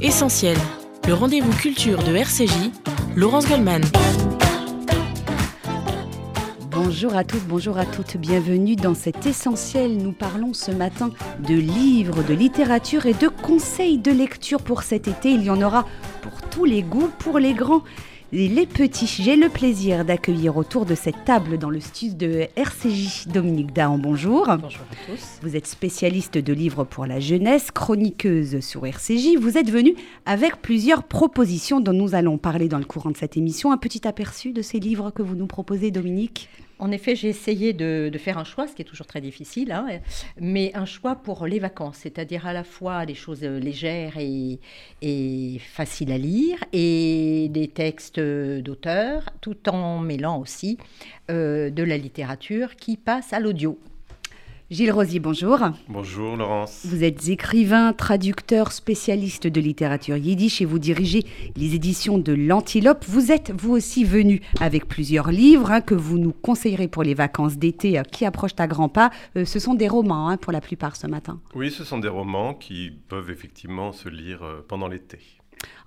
Essentiel, le rendez-vous culture de RCJ, Laurence Goldman. Bonjour à toutes, bonjour à toutes, bienvenue dans cet essentiel. Nous parlons ce matin de livres, de littérature et de conseils de lecture pour cet été. Il y en aura pour tous les goûts, pour les grands les petits. J'ai le plaisir d'accueillir autour de cette table dans le studio de RCJ Dominique Dahan. Bonjour. Bonjour à tous. Vous êtes spécialiste de livres pour la jeunesse, chroniqueuse sur RCJ. Vous êtes venu avec plusieurs propositions dont nous allons parler dans le courant de cette émission. Un petit aperçu de ces livres que vous nous proposez, Dominique? En effet, j'ai essayé de, faire un choix, ce qui est toujours très difficile, hein, mais un choix pour les vacances, c'est-à-dire à la fois des choses légères et, faciles à lire, et des textes d'auteurs, tout en mêlant aussi euh, de la littérature qui passe à l'audio. Gilles Rosier, bonjour. Bonjour Laurence. Vous êtes écrivain, traducteur, spécialiste de littérature yiddish et vous dirigez les éditions de l'Antilope. Vous êtes vous aussi venu avec plusieurs livres hein, que vous nous conseillerez pour les vacances d'été euh, qui approchent à grands pas. Euh, ce sont des romans hein, pour la plupart ce matin. Oui, ce sont des romans qui peuvent effectivement se lire euh, pendant l'été.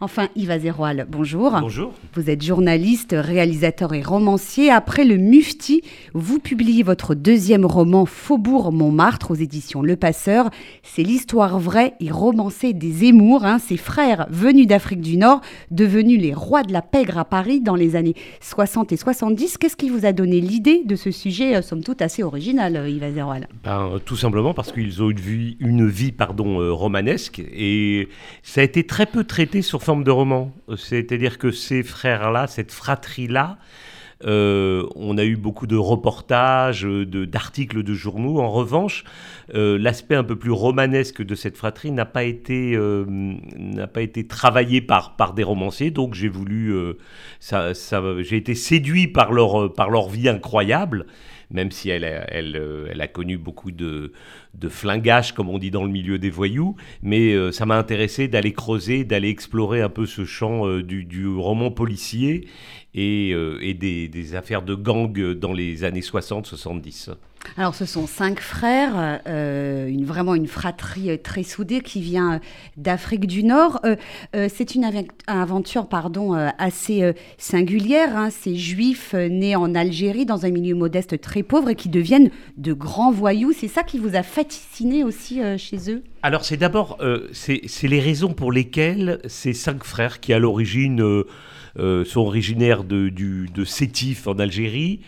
Enfin, Yves Azéroal, bonjour. Bonjour. Vous êtes journaliste, réalisateur et romancier. Après Le Mufti, vous publiez votre deuxième roman Faubourg Montmartre aux éditions Le Passeur. C'est l'histoire vraie et romancée des Émours, hein, ces frères venus d'Afrique du Nord, devenus les rois de la pègre à Paris dans les années 60 et 70. Qu'est-ce qui vous a donné l'idée de ce sujet, euh, somme toute, assez original, euh, Yves Azéroal? Ben, Tout simplement parce qu'ils ont une vie, une vie pardon, euh, romanesque et ça a été très peu traité sur de roman. C'est-à-dire que ces frères-là, cette fratrie-là, euh, on a eu beaucoup de reportages, d'articles de, journaux. En revanche, euh, l'aspect un peu plus romanesque de cette fratrie n'a pas été euh, n'a pas été travaillé par par des romanciers. Donc j'ai voulu ça, ça j'ai été séduit par leur par leur vie incroyable même si euh, elle a connu beaucoup de, de flingage, comme on dit dans le milieu des voyous. Mais euh, ça m'a intéressé d'aller creuser, d'aller explorer un peu ce champ euh, du, roman policier et, et des, des, affaires de gang dans les années 60-70. Alors, ce sont cinq frères, euh, une, vraiment une fratrie euh, très soudée qui vient euh, d'Afrique du Nord. c'est une aventure pardon, assez singulière. Hein. Ces juifs nés en Algérie, dans un milieu modeste très pauvre, et qui deviennent de grands voyous. C'est ça qui vous a fasciné aussi chez eux? Alors, c'est d'abord, c'est les raisons pour lesquelles ces cinq frères, qui à l'origine sont originaires de, du, de Sétif en Algérie,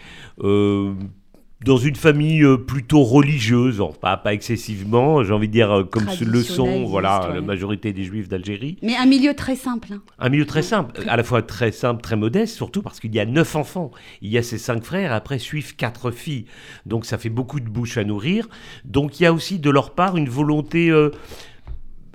dans une famille euh, plutôt religieuse, pas, pas excessivement, j'ai envie de dire euh, comme le sont voilà, la majorité des juifs d'Algérie. Mais un milieu très simple. Hein. Un milieu très simple, à la fois très simple, très modeste, surtout parce qu'il y a neuf enfants. Il y a ces cinq frères, après suivent quatre filles. Donc ça fait beaucoup de bouches à nourrir. Donc il y a aussi de leur part une volonté... Euh,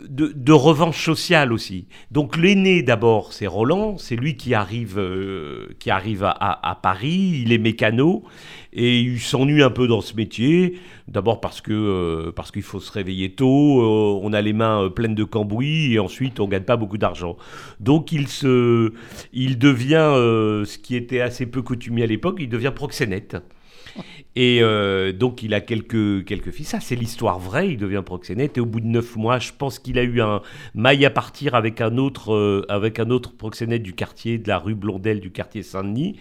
de, revanche sociale aussi. Donc l'aîné d'abord, c'est Roland, c'est lui qui arrive, euh, qui arrive à, Paris, il est mécano et il s'ennuie un peu dans ce métier. D'abord parce que euh, parce qu'il faut se réveiller tôt, euh, on a les mains pleines de cambouis et ensuite on gagne pas beaucoup d'argent. Donc il se, il devient ce qui était assez peu coutumier à l'époque, il devient proxénète. Et euh, donc, il a quelques, quelques filles. Ça, c'est l'histoire vraie. Il devient proxénète. Et au bout de neuf mois, je pense qu'il a eu un maille à partir avec un autre, euh, avec un autre proxénète du quartier, de la rue Blondel, du quartier Saint-Denis.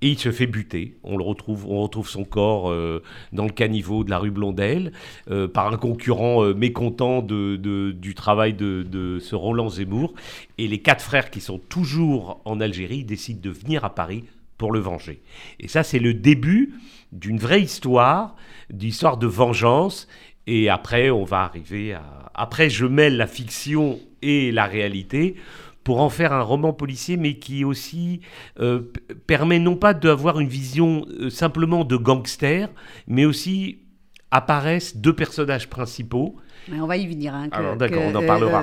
Et il se fait buter. On le retrouve, on retrouve son corps euh, dans le caniveau de la rue Blondel par un concurrent mécontent de, du travail de, de, ce Roland Zemmour. Et les quatre frères qui sont toujours en Algérie décident de venir à Paris pour le venger. Et ça, c'est le début d'une vraie histoire, d'histoire de vengeance. Et après, on va arriver à... Après, je mêle la fiction et la réalité pour en faire un roman policier, mais qui aussi euh, permet non pas d'avoir une vision euh, simplement de gangster, mais aussi apparaissent deux personnages principaux on va y venir. Hein, Alors d'accord, on en parlera.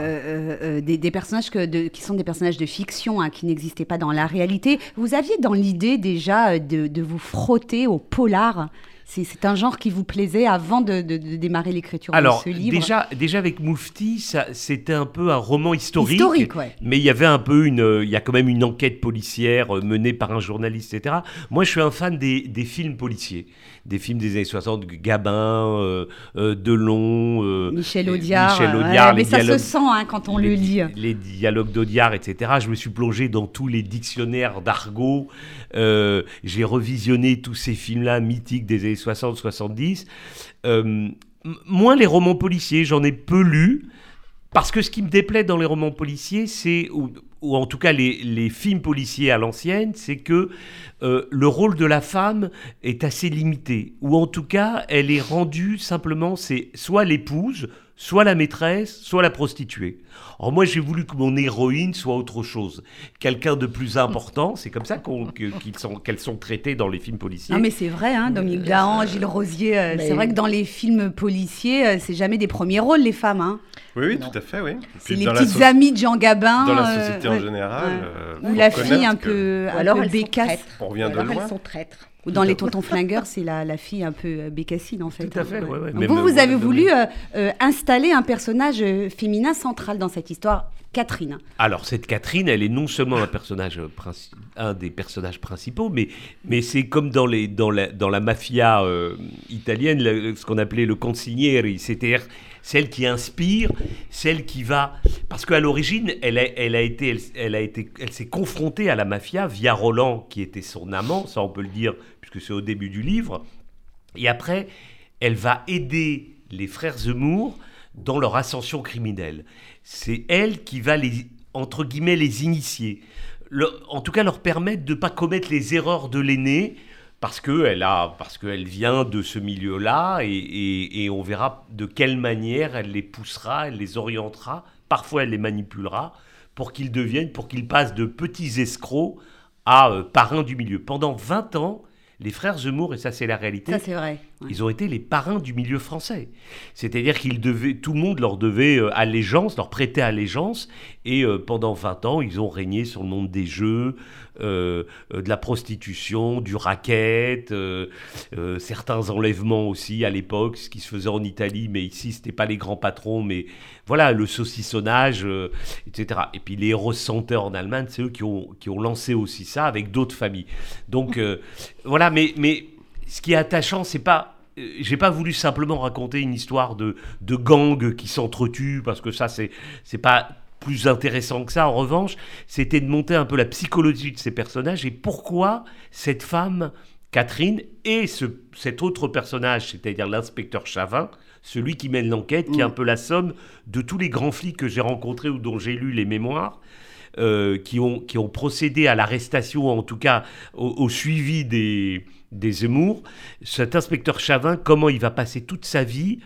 des, personnages que qui sont des personnages de fiction, hein, qui n'existaient pas dans la réalité. Vous aviez dans l'idée déjà de, de vous frotter au polar? C'est un genre qui vous plaisait avant de, démarrer l'écriture de ce livre déjà, déjà avec Moufti, c'était un peu un roman historique. Historique, Mais il y avait un peu une, il y a quand même une enquête policière euh, menée par un journaliste, etc. Moi, je suis un fan des, films policiers, des films des années 60, Gabin, euh, euh, Delon, Michel Audiard. Michel mais ça se sent hein, quand on le lit. Les dialogues d'Audiard, etc. Je me suis plongé dans tous les dictionnaires d'argot. J'ai revisionné tous ces films-là mythiques des années 60-70. Euh, moins les romans policiers, j'en ai peu lu. Parce que ce qui me déplaît dans les romans policiers, c'est, ou, en tout cas les, films policiers à l'ancienne, c'est que euh, le rôle de la femme est assez limité. Ou en tout cas, elle est rendue simplement, c'est soit l'épouse, soit la maîtresse, soit la prostituée. Alors moi, j'ai voulu que mon héroïne soit autre chose, quelqu'un de plus important. C'est comme ça qu'elles sont, sont traitées dans les films policiers. Non, mais c'est vrai, hein, Dominique Dahan, Gilles Rosier. Euh, c'est vrai que dans les films policiers, euh, c'est jamais des premiers rôles, les femmes. Hein. Oui, oui, tout à fait, oui. C'est les petites amies de Jean Gabin. Dans la euh, société en général. Ou la fille un peu, un alors peu bécasse. On revient de loin. Elles sont traîtres. Ou dans Les Tontons Flingueurs, c'est la, la, fille un peu euh, bécassine, en fait. Tout à fait, hein. ouais. vous, vous avez voulu euh, euh, installer un personnage féminin central dans cette histoire, Catherine. Alors, cette Catherine, elle est non seulement un personnage un des personnages principaux, mais, mais c'est comme dans, les, dans, la, dans la mafia italienne, ce qu'on appelait le consigliere, c'est-à-dire celle qui inspire, celle qui va... Parce qu'à l'origine, elle elle elle s'est confrontée à la mafia via Roland, qui était son amant, ça on peut le dire, puisque c'est au début du livre. Et après, elle va aider les frères Zemmour dans leur ascension criminelle. C'est elle qui va les, entre guillemets, les initier. en tout cas, leur permettre de ne pas commettre les erreurs de l'aîné, parce qu'elle qu'elle vient de ce milieu-là et, on verra de quelle manière elle les poussera, elle les orientera, parfois elle les manipulera pour qu'ils deviennent, pour qu'ils passent de petits escrocs à euh, parrains du milieu. Pendant 20 ans, les frères Zemmour, et ça c'est la réalité, ça, c'est ils ont été les parrains du milieu français. C'est-à-dire qu'ils devaient, tout le monde leur devait euh, allégeance, leur prêter allégeance, et euh, pendant 20 ans, ils ont régné sur le monde des jeux, euh, de la prostitution, du racket, certains enlèvements aussi à l'époque, ce qui se faisait en Italie, mais ici c'était pas les grands patrons, mais voilà le saucissonnage, etc. Et puis les héros en Allemagne, c'est eux qui ont, qui ont lancé aussi ça avec d'autres familles. Donc voilà, mais ce qui est attachant, c'est pas j'ai pas voulu simplement raconter une histoire de, de gang qui s'entretuent parce que ça c'est c'est pas plus intéressant que ça, en revanche, c'était de monter un peu la psychologie de ces personnages et pourquoi cette femme, Catherine, et ce, cet autre personnage, c'est-à-dire l'inspecteur Chavin, celui qui mène l'enquête, qui est un mm. peu la somme de tous les grands flics que j'ai rencontrés ou dont j'ai lu les mémoires, euh, qui, ont, qui ont procédé à l'arrestation, en tout cas au, suivi des, des Zemmour. Cet inspecteur Chavin, comment il va passer toute sa vie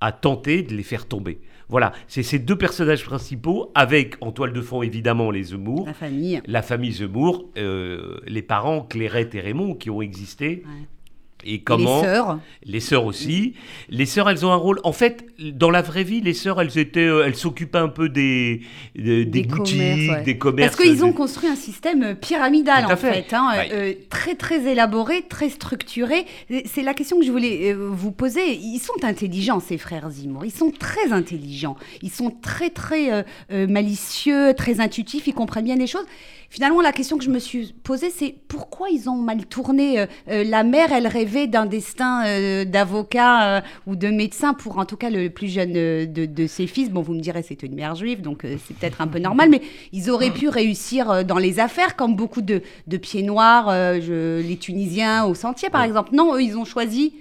à tenter de les faire tomber? Voilà, c'est ces deux personnages principaux, avec en toile de fond évidemment les Zemmour. La famille. La famille Zemmour, euh, les parents Clairette et Raymond qui ont existé. Et comment Les sœurs. Les sœurs aussi. Les sœurs, elles ont un rôle. En fait, dans la vraie vie, les sœurs, elles étaient, euh, elles s'occupaient un peu des, des, boutiques, des commerces. Parce qu'ils ont construit un système euh, pyramidal, en fait, hein, euh, très très élaboré, très structuré. C'est la question que je voulais vous poser. Ils sont intelligents, ces frères Zemmour. Ils sont très intelligents. Ils sont très très malicieux, très intuitifs. Ils comprennent bien les choses. Finalement, la question que je me suis posée, c'est pourquoi ils ont mal tourné. Euh, la mère, elle d'un destin euh, d'avocat ou de médecin pour, en tout cas, le plus jeune de, ses fils. Bon, vous me direz, c'était une mère juive, donc c'est peut-être un peu normal, mais ils auraient pu réussir dans les affaires, comme beaucoup de, pieds noirs, les Tunisiens au sentier, par exemple. Non, eux, ils ont choisi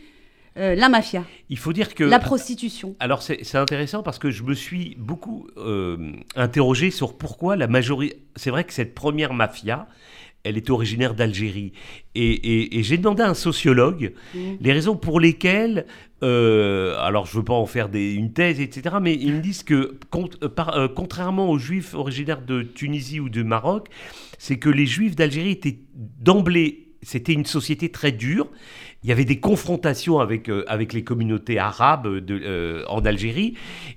euh, la mafia. Il faut dire que la prostitution. Alors c'est intéressant parce que je me suis beaucoup euh, interrogé sur pourquoi la majorité. C'est vrai que cette première mafia, elle est originaire d'Algérie. Et, j'ai demandé à un sociologue mmh. les raisons pour lesquelles, euh, alors je ne veux pas en faire des, une thèse, etc., mais ils me disent que contrairement aux juifs originaires de Tunisie ou de Maroc, c'est que les juifs d'Algérie étaient d'emblée c'était une société très dure. Il y avait des confrontations avec, euh, avec les communautés arabes de, euh, en Algérie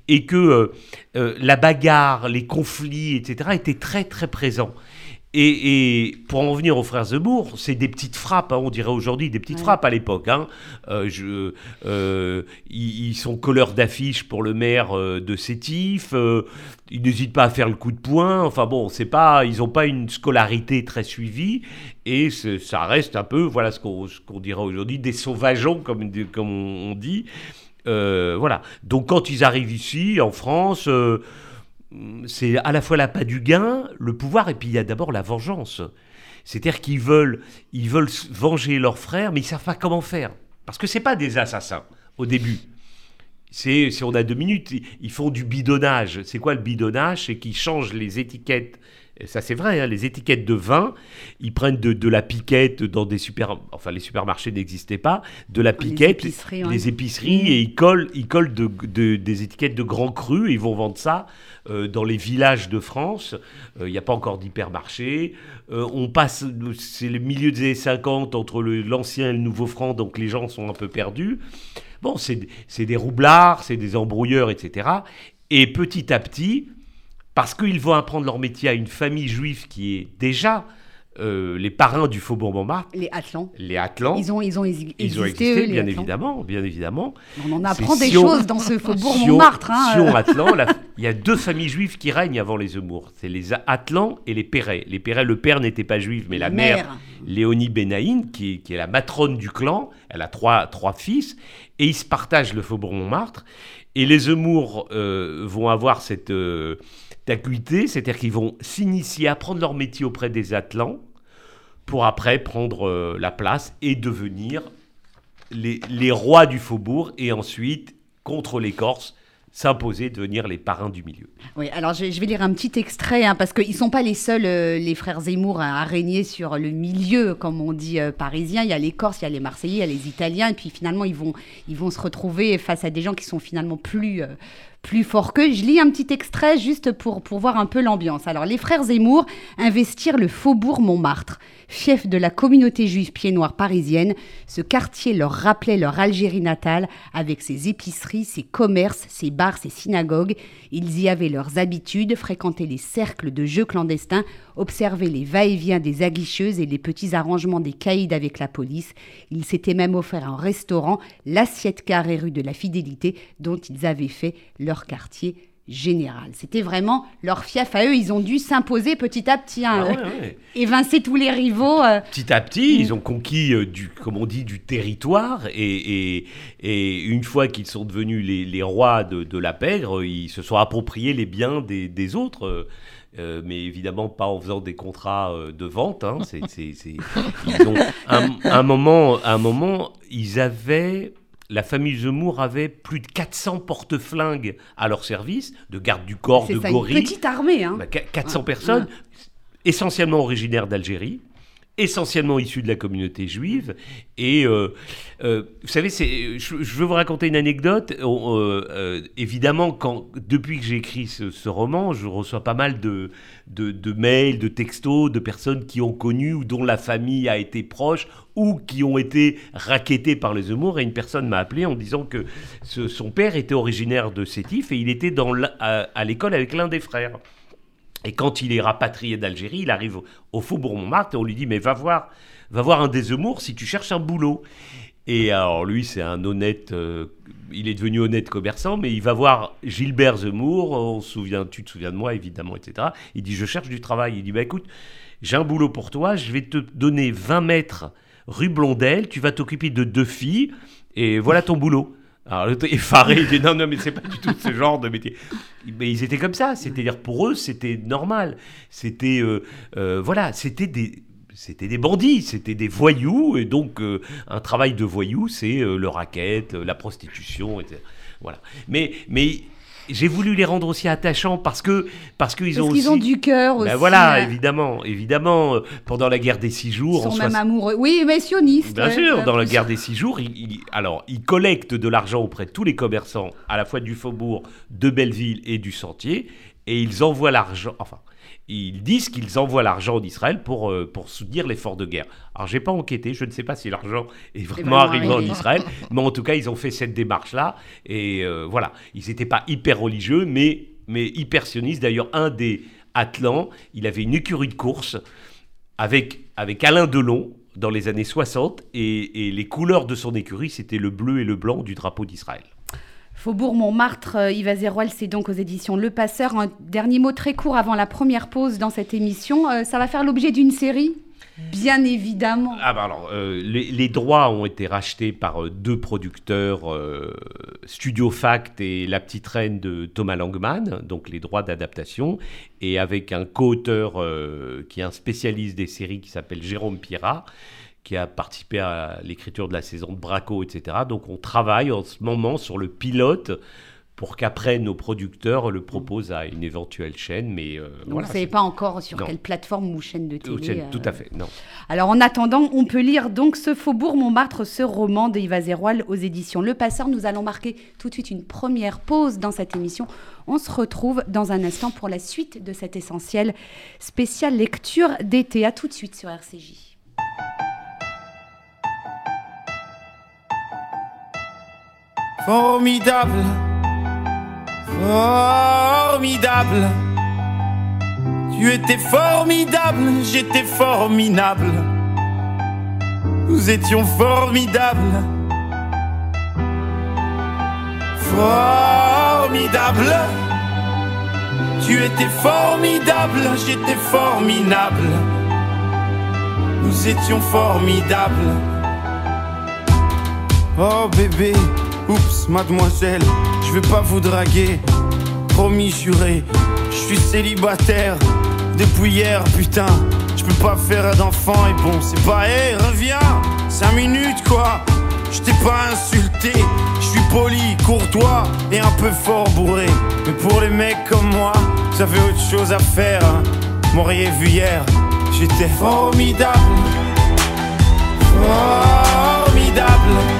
et que euh, la bagarre, les conflits, etc., étaient très très présents. Et, pour en venir aux frères Zemmour, c'est des petites frappes, hein, on dirait aujourd'hui des petites frappes à l'époque. Hein. Euh, euh, ils, sont colleurs d'affiches pour le maire euh, de Sétif. ils n'hésitent pas à faire le coup de poing. Enfin bon, c'est pas, ils n'ont pas une scolarité très suivie et ça reste un peu, voilà ce qu'on dirait aujourd'hui, des sauvageons comme, comme on, dit. voilà. Donc quand ils arrivent ici, en France c'est à la fois la pas du gain, le pouvoir, et puis il y a d'abord la vengeance. C'est-à-dire qu'ils veulent, ils veulent venger leurs frères, mais ils savent pas comment faire. Parce que ce pas des assassins au début. C'est, si on a deux minutes, ils font du bidonnage. C'est quoi le bidonnage? C'est qu'ils changent les étiquettes ça c'est vrai, hein, les étiquettes de vin, ils prennent de, la piquette dans des super, enfin les supermarchés n'existaient pas, de la piquette, les épiceries, et ils collent, ils collent des étiquettes de grands crus et ils vont vendre ça euh, dans les villages de France. Euh, il n'y a pas encore d'hypermarché. Euh, on passe, c'est le milieu des années 50 entre l'ancien et le nouveau franc, donc les gens sont un peu perdus. Bon, c'est des roublards, c'est des embrouilleurs, etc. Et petit à petit, parce qu'ils vont apprendre leur métier à une famille juive qui est déjà euh, les parrains du Faubourg Montmartre. Les Atlants. Les Atlants. Ils ont, ils ont, existé, ils ont existé bien évidemment, bien évidemment. On en apprend des choses dans ce Faubourg Montmartre. Hein, Sion, Atlan, il y a deux familles juives qui règnent avant les Zemmour. C'est les Atlants et les Perret. Les Perret, le père n'était pas juif, mais la mère, Léonie Benaïn, qui, qui, est la matrone du clan, elle a trois, trois fils, et ils se partagent le Faubourg Montmartre. Et les Zemmour euh, vont avoir cette... Euh, d'acuité, c'est-à-dire qu'ils vont s'initier, apprendre leur métier auprès des Atlants, pour après prendre euh, la place et devenir les, rois du faubourg, et ensuite, contre les Corses, s'imposer, devenir les parrains du milieu. Oui, alors je, vais lire un petit extrait, hein, parce qu'ils ne sont pas les seuls, euh, les frères Zemmour, à, régner sur le milieu, comme on dit, euh, parisien. Il y a les Corses, il y a les Marseillais, il y a les Italiens, et puis finalement, ils vont, ils vont se retrouver face à des gens qui sont finalement plus plus fort que. Je lis un petit extrait juste pour, pour voir un peu l'ambiance. Alors, les frères Zemmour investirent le faubourg Montmartre. Fief de la communauté juive pied-noir parisienne, ce quartier leur rappelait leur Algérie natale avec ses épiceries, ses commerces, ses bars, ses synagogues. Ils y avaient leurs habitudes, fréquentaient les cercles de jeux clandestins, observaient les va-et-vient des aguicheuses et les petits arrangements des caïds avec la police. Ils s'étaient même offert un restaurant, l'assiette carrée rue de la Fidélité, dont ils avaient fait leur quartier général. C'était vraiment leur fief à eux. Ils ont dû s'imposer petit à petit, hein, ah évincer tous les rivaux. Euh. Petit à petit, ils ont conquis, euh, du, comme on dit, du territoire. Et, et, une fois qu'ils sont devenus les, rois de, la pègre, ils se sont appropriés les biens des, autres. Euh, mais évidemment pas en faisant des contrats de vente. Hein. un, moment, un moment, ils avaient la famille Zemmour avait plus de 400 porte-flingues à leur service, de garde du corps, de gorilles. Une petite armée, hein. 400 personnes, essentiellement originaires d'Algérie essentiellement issus de la communauté juive. Et euh, euh, vous savez, je, veux vous raconter une anecdote. Euh, évidemment, depuis que j'ai écrit ce, roman, je reçois pas mal de, mails, de textos de personnes qui ont connu ou dont la famille a été proche ou qui ont été raquettés par les humours. Et une personne m'a appelé en disant que son père était originaire de Sétif et il était à l'école avec l'un des frères. Et quand il est rapatrié d'Algérie, il arrive au Faubourg Montmartre et on lui dit Mais va voir, va voir un des Zemmour si tu cherches un boulot. Et alors lui, c'est un honnête, euh, il est devenu honnête commerçant, mais il va voir Gilbert Zemmour, on souvient, tu te souviens de moi évidemment, etc. Il dit Je cherche du travail. Il dit Bah écoute, j'ai un boulot pour toi, je vais te donner 20 mètres rue Blondel, tu vas t'occuper de deux filles, et voilà ton boulot. Alors l'autre effaré, il dit non, non, mais c'est pas du tout ce genre de métier. Mais ils étaient comme ça, c'est-à-dire pour eux, c'était normal. C'était, euh, euh, voilà, c'était des, c'était des bandits, c'était des voyous, et donc euh, un travail de voyou, c'est le racket, la prostitution, etc. Voilà. Mais j'ai voulu les rendre aussi attachants parce que parce qu'ils ont qu'ils ont du cœur ben aussi. voilà, évidemment, évidemment. Euh, pendant la guerre des six jours, ils sont même amoureux. Oui, mais sionistes. Bien sûr, dans la guerre des six jours, ils, alors ils collectent de l'argent auprès de tous les commerçants, à la fois du faubourg, de Belleville et du Sentier. Et ils envoient l'argent. Enfin, ils disent qu'ils envoient l'argent d'Israël pour, euh, pour soutenir l'effort de guerre. Alors, j'ai pas enquêté, je ne sais pas si l'argent est vraiment vraiment arrivé en. Israël, mais en tout cas, ils ont fait cette démarche-là. Et euh, voilà, ils n'étaient pas hyper religieux, mais, mais hyper sionistes. D'ailleurs, un des Atlants, il avait une écurie de course avec, avec Alain Delon dans les années 60, et, et les couleurs de son écurie, c'était le bleu et le blanc du drapeau d'Israël. Faubourg Montmartre, euh, Yves Azéroal, c'est donc aux éditions Le Passeur. Un dernier mot très court avant la première pause dans cette émission. Euh, ça va faire l'objet d'une série Bien évidemment. Ah bah alors, euh, les, droits ont été rachetés par deux producteurs, Studio Fact et La Petite Reine de Thomas Langman, donc les droits d'adaptation, et avec un co-auteur qui est un spécialiste des séries qui s'appelle Jérôme Pirat, qui a participé à l'écriture de la saison de Braco, etc. Donc on travaille en ce moment sur le pilote pour qu'après nos producteurs le proposent à une éventuelle chaîne, mais euh, Donc, voilà, vous ne savez pas encore sur Non. quelle plateforme ou chaîne de tout, télé. tout euh, à fait, non. Alors en attendant, on peut lire donc ce Faubourg Montmartre, ce roman de Yves Azéroal aux éditions Le Passeur. Nous allons marquer tout de suite une première pause dans cette émission. On se retrouve dans un instant pour la suite de cet essentiel spécial lecture d'été. À tout de suite sur RCJ. Formidable, formidable. Tu étais formidable, j'étais formidable. Nous étions formidables. Formidable. Tu étais formidable, j'étais formidable. Nous étions formidables. Oh bébé, oups, mademoiselle, je vais pas vous draguer. Promis, juré, je suis célibataire depuis hier, putain. Je peux pas faire d'enfant et bon, c'est pas, hé, reviens, 5 minutes quoi. Je t'ai pas insulté, je suis poli, courtois et un peu fort bourré. Mais pour les mecs comme moi, vous avez autre chose à faire. Hein. M'auriez vu hier, j'étais formidable. Formidable.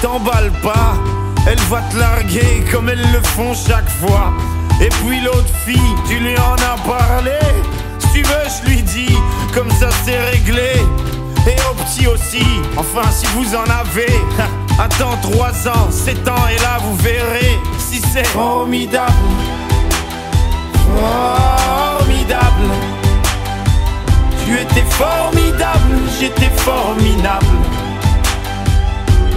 t'emballe pas. Elle va te larguer comme elles le font chaque fois. Et puis l'autre fille, tu lui en as parlé. Si tu veux, je lui dis, comme ça c'est réglé. Et au petit aussi, enfin si vous en avez. Attends 3 ans, 7 ans, et là vous verrez si c'est formidable. Formidable. Tu étais formidable, j'étais formidable.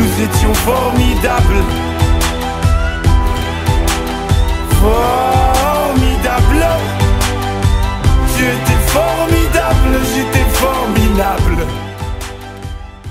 Nous étions formidables. Formidable. Tu étais formidable, j'étais formidable.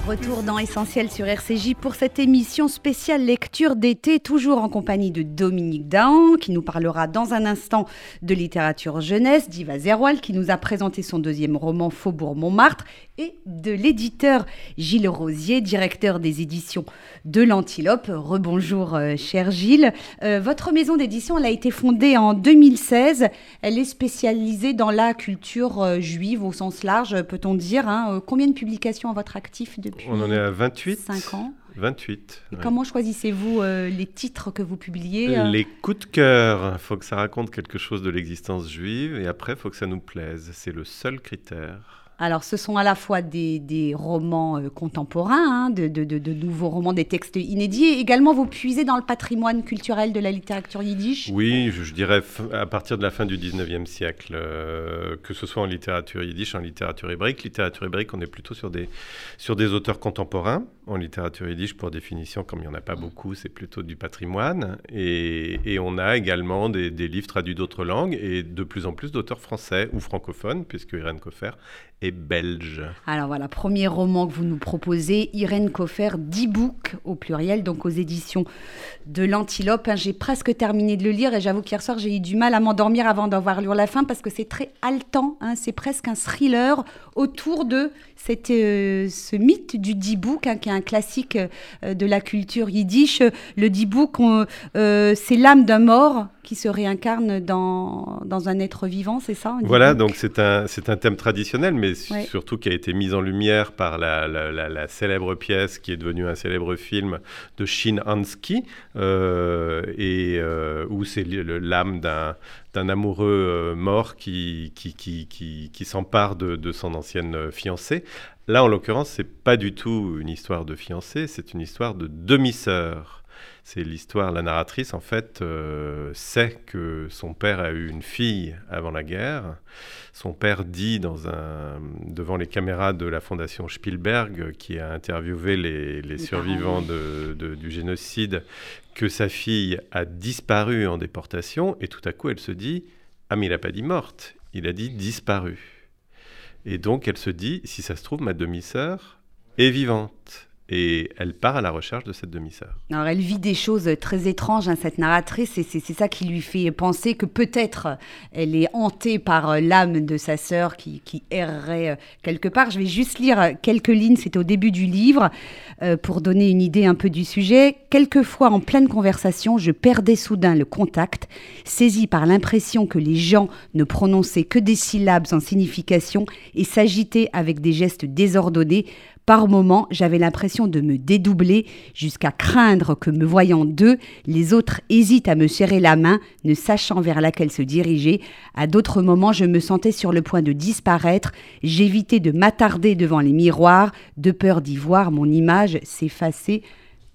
Retour dans Essentiel sur RCJ pour cette émission spéciale lecture d'été, toujours en compagnie de Dominique Dahan, qui nous parlera dans un instant de littérature jeunesse, d'Iva Zerwal, qui nous a présenté son deuxième roman Faubourg Montmartre, et de l'éditeur Gilles Rosier, directeur des éditions de l'Antilope. Rebonjour, euh, cher Gilles. Euh, votre maison d'édition, elle a été fondée en 2016. Elle est spécialisée dans la culture euh, juive au sens large, peut-on dire. hein. Combien de publications à votre actif depuis On en est à 28. 5 ans. 28. Et ouais. comment choisissez-vous les titres que vous publiez Les coups de cœur, il faut que ça raconte quelque chose de l'existence juive et après, il faut que ça nous plaise. C'est le seul critère. Alors, ce sont à la fois des, des romans euh, contemporains, hein, de, de- de- de nouveaux romans, des textes inédits, et également vous puisez dans le patrimoine culturel de la littérature yiddish. Oui, je, je dirais à partir de la fin du 19e siècle, euh, que ce soit en littérature yiddish, en littérature hébraïque. Littérature hébraïque, on est plutôt sur des, sur des auteurs contemporains. En littérature yiddish, pour définition, comme il n'y en a pas beaucoup, c'est plutôt du patrimoine. Et, et on a également des, des livres traduits d'autres langues et de plus en plus d'auteurs français ou francophones, puisque Irène Coffer est belge. Alors voilà, premier roman que vous nous proposez, Irène Coffer, 10 books au pluriel, donc aux éditions de l'Antilope. Hein, j'ai presque terminé de le lire et j'avoue qu'hier soir j'ai eu du mal à m'endormir avant d'avoir lu la fin parce que c'est très haletant, hein, c'est presque un thriller autour de cette, euh, ce mythe du 10 book, hein, qui est un classique euh, de la culture yiddish. Le 10 book, on- euh, c'est l'âme d'un mort qui se réincarne dans, dans un être vivant, c'est ça Voilà, donc c'est un, un thème traditionnel, mais Ouais. surtout qui a été mis en lumière par la, la- la- la célèbre pièce qui est devenue un célèbre film de Shin Hansky, euh, et où c'est l'âme d'un d'un amoureux euh, mort qui, qui, qui, qui, s'empare de, de son ancienne euh, fiancée. Là, en l'occurrence, c'est pas du tout une histoire de fiancée, c'est une histoire de demi-sœur. C'est l'histoire, la narratrice en fait euh, sait que son père a eu une fille avant la guerre. Son père dit dans un, devant les caméras de la fondation Spielberg, qui a interviewé les, les survivants de- de- du génocide, que sa fille a disparu en déportation. Et tout à coup, elle se dit Ah, mais il n'a pas dit morte, il a dit disparu. Et donc, elle se dit Si ça se trouve, ma demi-sœur est vivante. Et elle part à la recherche de cette demi-sœur. Alors, elle vit des choses très étranges, hein, cette narratrice, et c'est ça qui lui fait penser que peut-être elle est hantée par euh, l'âme de sa sœur qui, qui errerait euh, quelque part. Je vais juste lire euh, quelques lignes, c'est au début du livre, euh, pour donner une idée un peu du sujet. Quelquefois, en pleine conversation, je perdais soudain le contact, saisi par l'impression que les gens ne prononçaient que des syllabes sans signification et s'agitaient avec des gestes désordonnés. Par moments, j'avais l'impression de me dédoubler jusqu'à craindre que, me voyant d'eux, les autres hésitent à me serrer la main, ne sachant vers laquelle se diriger. À d'autres moments, je me sentais sur le point de disparaître. J'évitais de m'attarder devant les miroirs, de peur d'y voir mon image s'effacer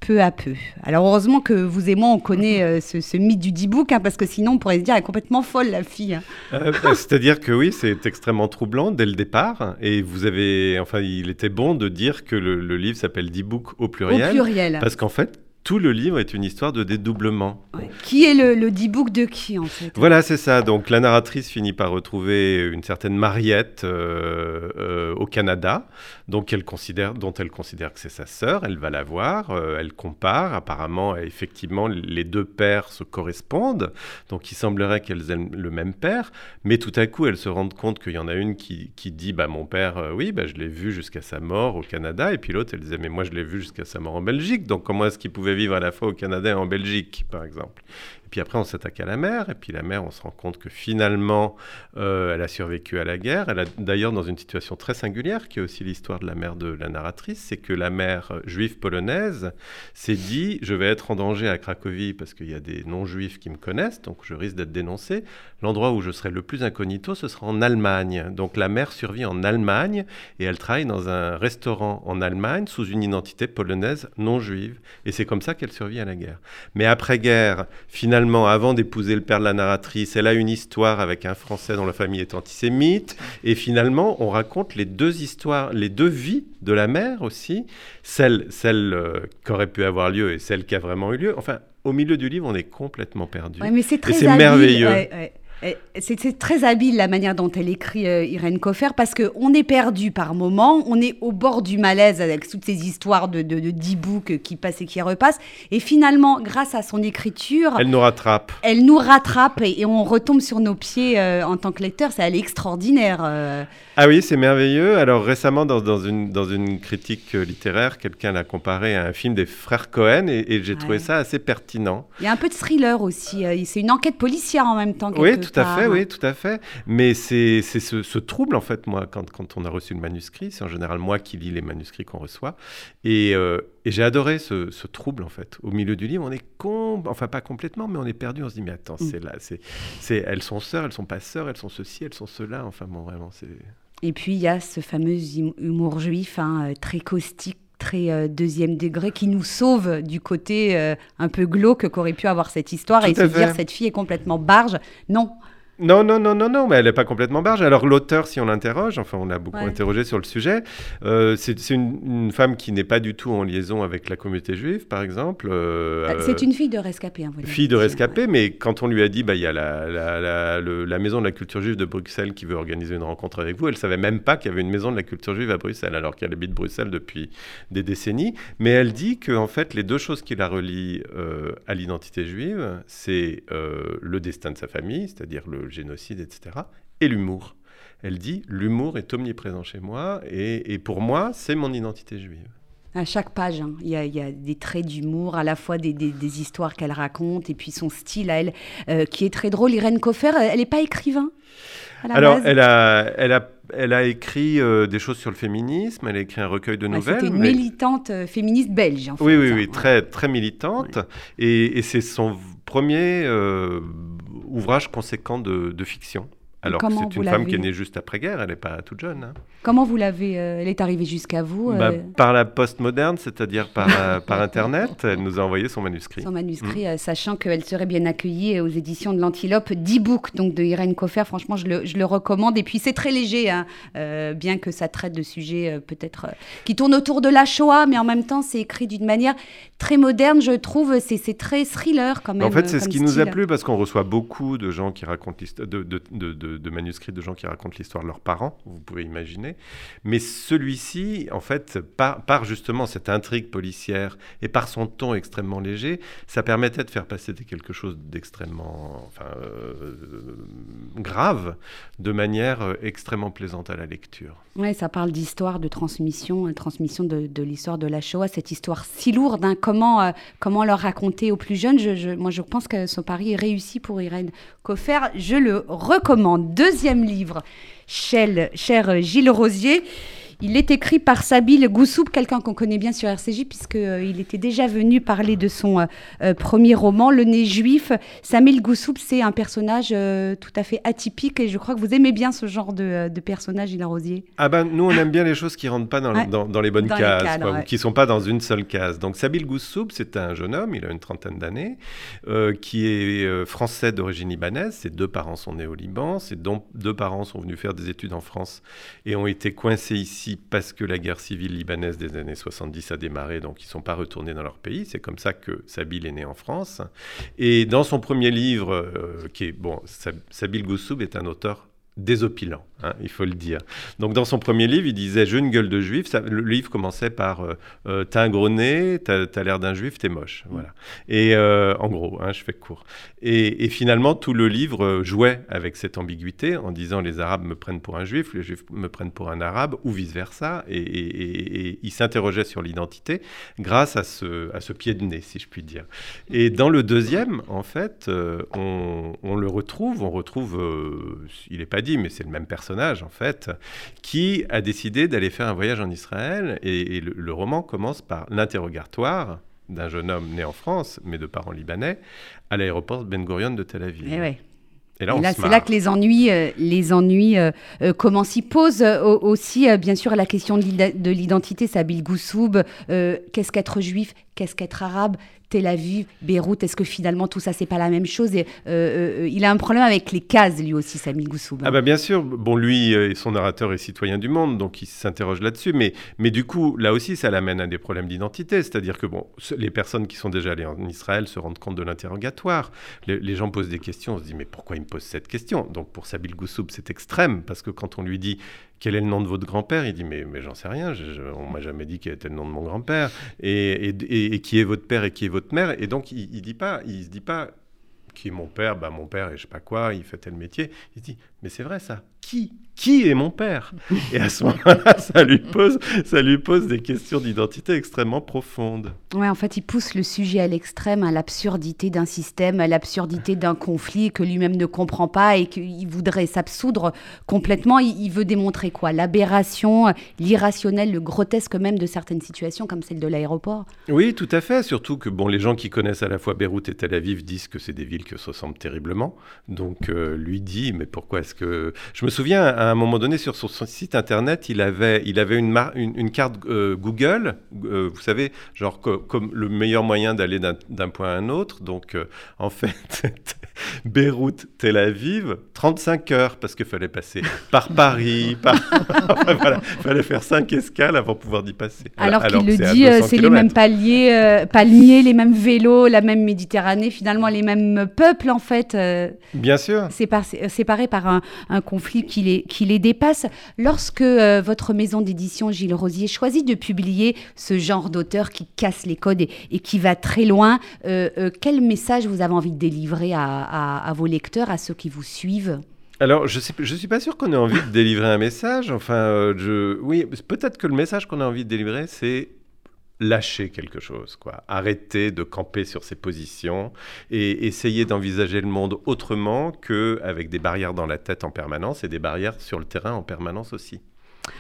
peu à peu. Alors heureusement que vous et moi, on connaît euh, ce, ce mythe du D-Book, hein, parce que sinon, on pourrait se dire, elle est complètement folle, la fille. hein. Euh, bah, C'est-à-dire que oui, c'est extrêmement troublant dès le départ. Et vous avez, enfin, il était bon de dire que le, le livre s'appelle D-Book au Au pluriel. pluriel. Parce qu'en fait, tout le livre est une histoire de dédoublement. Ouais. Qui est le, le D-Book de qui, en fait? Voilà, c'est ça. Donc la narratrice finit par retrouver une certaine Mariette euh, euh, au Canada, donc elle considère, dont elle considère que c'est sa sœur. Elle va la voir, euh, elle compare. Apparemment, effectivement, les deux pères se correspondent. Donc il semblerait qu'elles aient le même père. Mais tout à coup, elles se rendent compte qu'il y en a une qui, qui dit bah, Mon père, oui, bah, je l'ai vu jusqu'à sa mort au Canada. Et puis l'autre, elle disait Mais moi, je l'ai vu jusqu'à sa mort en Belgique. Donc comment est-ce qu'il pouvait vivre à la fois au Canada et en Belgique, par exemple puis après, on s'attaque à la mère. Et puis la mère, on se rend compte que finalement, euh, elle a survécu à la guerre. Elle a d'ailleurs dans une situation très singulière, qui est aussi l'histoire de la mère de la narratrice, c'est que la mère euh, juive polonaise s'est dit, je vais être en danger à Cracovie parce qu'il y a des non-juifs qui me connaissent, donc je risque d'être dénoncé. L'endroit où je serai le plus incognito, ce sera en Allemagne. Donc la mère survit en Allemagne et elle travaille dans un restaurant en Allemagne sous une identité polonaise non juive. Et c'est comme ça qu'elle survit à la guerre. Mais après-guerre, finalement, avant d'épouser le père de la narratrice, elle a une histoire avec un Français dont la famille est antisémite. Et finalement, on raconte les deux histoires, les deux vies de la mère aussi, celle, celle euh, qui aurait pu avoir lieu et celle qui a vraiment eu lieu. Enfin, au milieu du livre, on est complètement perdu. Ouais, mais c'est très c'est habile, merveilleux. ouais, ouais. Et C'est très habile la manière dont elle écrit euh, Irène Coffer parce qu'on est perdu par moments, on est au bord du malaise avec toutes ces histoires de, de, de d'e-book qui passent et qui repassent. Et finalement, grâce à son écriture, Elle nous rattrape. elle nous rattrape et, et on retombe sur nos pieds euh, en tant que lecteur. C'est elle est extraordinaire. euh. Ah oui, c'est merveilleux. Alors récemment, dans, dans une, dans une critique euh, littéraire, quelqu'un l'a comparé à un film des frères Cohen et, et j'ai trouvé ça assez pertinent. Il y a un peu de thriller aussi. euh, C'est une enquête policière en même temps. Oui, tout tout à fait, oui, tout à fait. Mais c'est ce, ce, trouble, en fait, moi, quand, quand, on a reçu le manuscrit, c'est en général moi qui lis les manuscrits qu'on reçoit. Et, euh, et j'ai adoré ce, ce, trouble, en fait. Au milieu du livre, on est con... enfin pas complètement, mais on est perdu. On se dit, mais attends, mm. c'est là, c'est, elles sont sœurs, elles sont pas sœurs, elles sont ceci, elles sont cela. Enfin bon, vraiment, c'est. Et puis il y a ce fameux humour juif, hein, euh, très caustique très euh, deuxième degré qui nous sauve du côté euh, un peu glauque qu'aurait pu avoir cette histoire. Et se dire cette fille est complètement barge. Non, non, non, non, non, non, mais elle n'est pas complètement barge. Alors l'auteur, si on l'interroge, enfin on a beaucoup interrogé sur le sujet, euh, c'est une, femme qui n'est pas du tout en liaison avec la communauté juive, par exemple. Euh, ah, c'est une fille de rescapé. Hein, fille de rescapé, mais quand on lui a dit, bah, il y a la, la, la, maison de la culture juive de Bruxelles qui veut organiser une rencontre avec vous, elle savait même pas qu'il y avait une maison de la culture juive à Bruxelles, alors qu'elle habite Bruxelles depuis des décennies. Mais elle dit que en fait, les deux choses qui la relient euh, à l'identité juive, c'est le destin de sa famille, c'est-à-dire le génocide, etc. Et l'humour. Elle dit, l'humour est omniprésent chez moi, et, pour moi, c'est mon identité juive. À chaque page, hein, il y, a des traits d'humour, à la fois des, histoires qu'elle raconte, et puis son style à elle, euh, qui est très drôle. Irène Coffer, elle n'est pas écrivain Alors, elle a, elle a elle a écrit euh, des choses sur le féminisme, elle a écrit un recueil de nouvelles. C'était une militante euh, féministe belge, en fait. Oui, oui, oui, très, très militante. Et, c'est son premier ouvrage conséquent de, fiction. Alors que c'est une femme qui est née juste après-guerre, elle n'est pas toute jeune. Hein. Comment vous l'avez euh, Elle est arrivée jusqu'à vous bah, euh? Par la poste moderne, c'est-à-dire par, euh, par Internet. Elle nous a envoyé son manuscrit. Son manuscrit, mm. sachant qu'elle serait bien accueillie aux éditions de l'Antilope. 10 books donc, de Irène Coffer, franchement, je le, je le recommande. Et puis c'est très léger, hein, bien que ça traite de sujets peut-être qui tournent autour de la Shoah, mais en même temps, c'est écrit d'une manière très moderne, je trouve. C'est très thriller quand même. En fait, c'est ce qui nous a plu parce qu'on reçoit beaucoup de gens qui racontent l'histoire de, de, de de, manuscrits de gens qui racontent l'histoire de leurs parents, vous pouvez imaginer. Mais celui-ci, en fait, par, justement cette intrigue policière et par son ton extrêmement léger, ça permettait de faire passer quelque chose d'extrêmement enfin, euh, grave de manière euh, extrêmement plaisante à la lecture. Oui, ça parle d'histoire, de transmission, de transmission de, l'histoire de la Shoah, cette histoire si lourde. Hein. comment, euh, comment leur raconter aux plus jeunes je, Moi, je pense que son pari est réussi pour Irène Coffer. Je le recommande. Deuxième livre, cher, Gilles Rosier. Il est écrit par Sabine Goussoub, quelqu'un qu'on connaît bien sur RCJ, puisqu'il euh, était déjà venu parler de son euh, euh, premier roman, Le Nez Juif. Sabine Goussoub, c'est un personnage tout à fait atypique, et je crois que vous aimez bien ce genre de, personnage, Gilles Rosier. Ah ben, nous, on aime bien les choses qui ne rentrent pas dans, dans, les bonnes cases, ou qui ne sont pas dans une seule case. Donc, Sabine Goussoub, c'est un jeune homme, il a une trentaine d'années, qui est français d'origine libanaise. Ses deux parents sont nés au Liban, ses deux parents sont venus faire des études en France et ont été coincés ici parce que la guerre civile libanaise des années 70 a démarré, donc ils ne sont pas retournés dans leur pays. C'est comme ça que Sabil est né en France. Et dans son premier livre, euh, qui est, bon, Sabil Goussoub est un auteur désopilant, hein, il faut le dire. Donc dans son premier livre, il disait « J'ai une gueule de juif ». Le livre commençait par euh, euh, T'as un gros nez, t'as as, l'air d'un juif, t'es moche ». Voilà. Et euh, en gros, hein, je fais court. Et, finalement, tout le livre jouait avec cette ambiguïté en disant « Les Arabes me prennent pour un juif, les Juifs me prennent pour un Arabe » ou vice-versa. Et, il s'interrogeait sur l'identité grâce à ce, pied de nez, si je puis dire. Et dans le deuxième, en fait, on, on, le retrouve, on retrouve, il n'est pas dit, mais c'est le même personnage en fait, qui a décidé d'aller faire un voyage en Israël. Et, le, roman commence par l'interrogatoire d'un jeune homme né en France, mais de parents libanais, à l'aéroport Ben Gurion de Tel Aviv. Et, eh et là, c'est là que les ennuis, euh, les ennuis euh, euh, commencent. Il pose aussi, bien sûr, la question de l'identité. Sabil Goussoub, qu'est-ce qu'être juif Qu'est-ce qu'être arabe Tel Aviv, Beyrouth, est-ce que finalement tout ça, c'est pas la même chose et, euh, euh, Il a un problème avec les cases, lui aussi, Sami Goussoub. Ah bah bien sûr, bon, lui, euh, son narrateur est citoyen du monde, donc il s'interroge là-dessus, mais, mais du coup, là aussi, ça l'amène à des problèmes d'identité, c'est-à-dire que bon, les personnes qui sont déjà allées en Israël se rendent compte de l'interrogatoire. Les, gens posent des questions, on se dit, mais pourquoi il me pose cette question? Donc pour Sabil Goussoub, c'est extrême, parce que quand on lui dit quel est le nom de votre grand-père? Il dit mais, mais j'en sais rien, je, on m'a jamais dit quel était le nom de mon grand-père. Et, qui est votre père et qui est votre mère? Et donc il, pas, il se dit pas qui est mon père, bah mon père et je sais pas quoi, il fait tel métier. Il se dit mais c'est vrai ça. Qui qui est mon père? Et à ce moment-là, ça lui pose, ça lui pose des questions d'identité extrêmement profondes. Ouais, en fait, il pousse le sujet à l'extrême, à l'absurdité d'un système, à l'absurdité d'un conflit que lui-même ne comprend pas et qu'il voudrait s'absoudre complètement. Il, il veut démontrer quoi? L'aberration, l'irrationnel, le grotesque même de certaines situations comme celle de l'aéroport. Oui, tout à fait. Surtout que bon, les gens qui connaissent à la fois Beyrouth et Tel Aviv disent que c'est des villes qui se ressemblent terriblement. Donc euh, lui dit, mais pourquoi est-ce que... Je me souviens, à un moment donné, sur son site internet, il avait, il avait une, mar- une, une carte euh, Google, euh, vous savez, genre co- comme le meilleur moyen d'aller d'un point à un autre. Donc euh, en fait, Beyrouth, Tel Aviv, 35 heures, parce qu'il fallait passer par Paris, par... Enfin, voilà, il fallait faire 5 escales avant de pouvoir y passer. Alors, qu'il le dit, 200 c'est les mêmes paliers, palmiers, les mêmes vélos, la même Méditerranée, finalement les mêmes peuples en fait. Bien sûr. sépa- séparés par un, un conflit qui les, dépasse. Lorsque euh, votre maison d'édition Gilles Rosier choisit de publier ce genre d'auteur qui casse les codes et, qui va très loin, euh, euh, quel message vous avez envie de délivrer à, vos lecteurs, à ceux qui vous suivent? Alors, je ne suis pas sûr qu'on ait envie de délivrer un message. Enfin, oui, peut-être que le message qu'on a envie de délivrer, c'est lâcher quelque chose, quoi. Arrêter de camper sur ses positions et essayer d'envisager le monde autrement qu'avec des barrières dans la tête en permanence et des barrières sur le terrain en permanence aussi.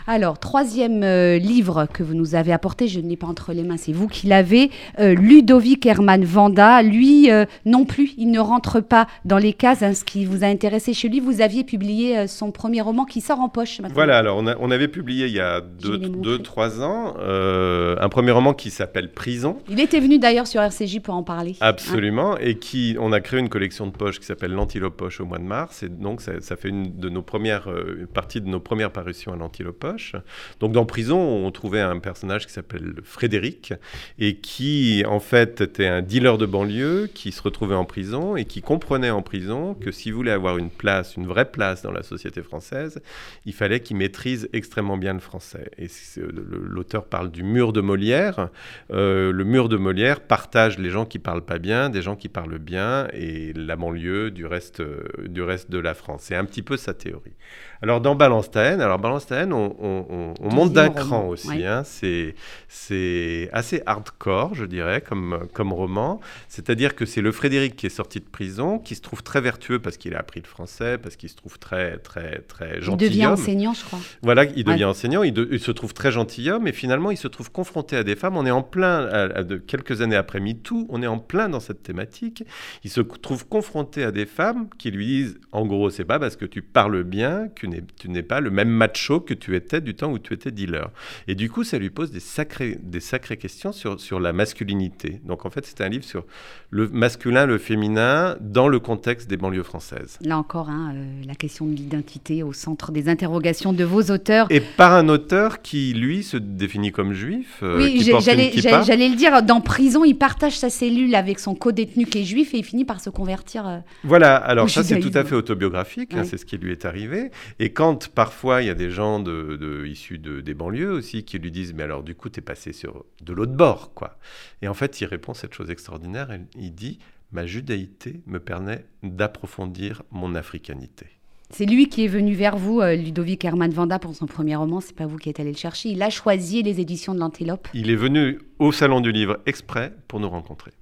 Alors, troisième euh, livre que vous nous avez apporté, je ne l'ai pas entre les mains, c'est vous qui l'avez, euh, Ludovic Herman Vanda. Lui, euh, non plus, il ne rentre pas dans les cases. hein, ce qui vous a intéressé chez lui, vous aviez publié son premier roman qui sort en poche maintenant. Voilà, alors on, a- on avait publié il y a Je deux, l'ai montré. deux, trois ans un premier roman qui s'appelle Prison. Il était venu d'ailleurs sur RCJ pour en parler. Absolument, et qui, on a créé une collection de poches qui s'appelle l'Antilope Poche au mois de mars, et donc ça, ça fait une de nos premières, partie de nos premières parutions à l'Antilope Poche. Donc dans Prison, on trouvait un personnage qui s'appelle Frédéric, et qui en fait était un dealer de banlieue qui se retrouvait en prison et qui comprenait en prison que s'il voulait avoir une place, une vraie place dans la société française, il fallait qu'il maîtrise extrêmement bien le français. Et l'auteur parle du mur de Molière, euh, le mur de Molière partage les gens qui parlent pas bien, des gens qui parlent bien, et la banlieue du reste, euh, du reste de la France. C'est un petit peu sa théorie. Alors dans Balance ta haine, alors Balance ta haine, on, on- on- on monte d'un cran aussi. ouais. hein. C'est c'est assez hardcore, je dirais, comme, comme roman. C'est-à-dire que c'est le Frédéric qui est sorti de prison, qui se trouve très vertueux parce qu'il a appris le français, parce qu'il se trouve très très très Il gentil. devient enseignant, je crois. Voilà, il devient Ouais. enseignant, il, de- il se trouve très gentilhomme, et finalement, il se trouve confronté à des femmes. On est en plein, à- à de, quelques années après MeToo, on est en plein dans cette thématique. Il se trouve confronté à des femmes qui lui disent, en gros, c'est pas parce que tu parles bien que tu n'es pas le même macho que tu étais du temps où tu étais dealer. Et du coup, ça lui pose des sacrées, des sacrées questions sur, sur la masculinité. Donc, en fait, c'est un livre sur le masculin, le féminin, dans le contexte des banlieues françaises. Là encore, hein, euh, la question de l'identité au centre des interrogations de vos auteurs. Et par un auteur qui, lui, se définit comme juif, euh, oui, j'allais le dire, dans prison, il partage sa cellule avec son co-détenu qui est juif et il finit par se convertir. euh, Voilà, alors ça c'est tout à fait autobiographique, hein, c'est ce qui lui est arrivé. Et quand parfois il y a des gens de, de- issus de, des banlieues aussi qui lui disent Mais alors du coup, t'es passé sur de l'autre bord, quoi. Et en fait, il répond cette chose extraordinaire il- dit Ma judaïté me permet d'approfondir mon africanité. C'est lui qui est venu vers vous, euh, Ludovic Herman Vanda, pour son premier roman. C'est pas vous qui êtes allé le chercher. Il a choisi les éditions de l'Antilope. Il est venu au Salon du Livre exprès pour nous rencontrer.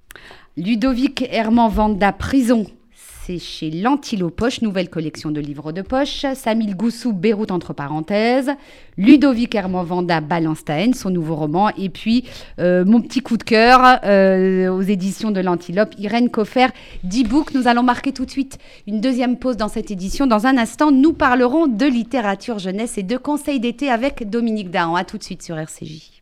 Ludovic Herman Vanda, Prison. C'est chez l'Antilope Poche, nouvelle collection de livres de poche. Samil Goussou, Beyrouth entre parenthèses. Ludovic Herman Vanda, Balance ta haine, son nouveau roman. Et puis, euh, mon petit coup de cœur euh, aux éditions de l'Antilope, Irène Coffer, 10 books. Nous allons marquer tout de suite une deuxième pause dans cette édition. Dans un instant, nous parlerons de littérature jeunesse et de conseils d'été avec Dominique Dahan. A tout de suite sur RCJ.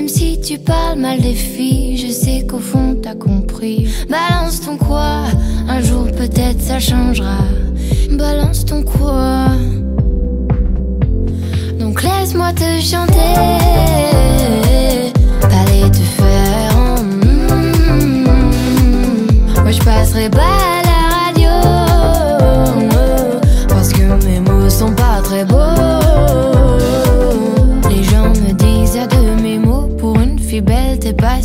Même si tu parles mal des filles, je sais qu'au fond t'as compris. Balance ton quoi, un jour peut-être ça changera. Balance ton quoi. Donc laisse-moi te chanter, pas les fer. moi je passerai pas.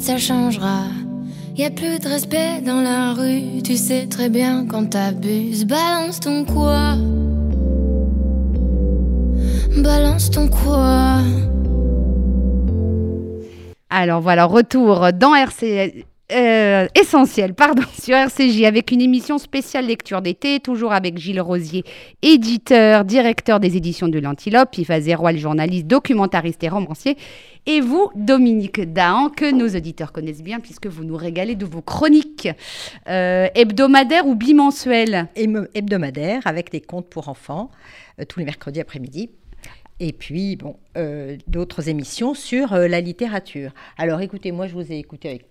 ça changera. Y a plus de respect dans la rue, tu sais très bien quand t'abuses. Balance ton quoi? Balance ton quoi? Alors voilà, retour dans RC. Euh, essentiel, pardon, sur RCJ avec une émission spéciale lecture d'été, toujours avec Gilles Rosier, éditeur, directeur des éditions de l'Antilope, Ifa Zeroal, journaliste, documentariste et romancier, et vous, Dominique Dahan, que nos auditeurs connaissent bien puisque vous nous régalez de vos chroniques euh, hebdomadaires ou bimensuelles. Hém- hebdomadaire avec des contes pour enfants euh, tous les mercredis après-midi. Et puis, bon, euh, d'autres émissions sur la littérature. Alors, écoutez, moi, je vous ai écouté avec,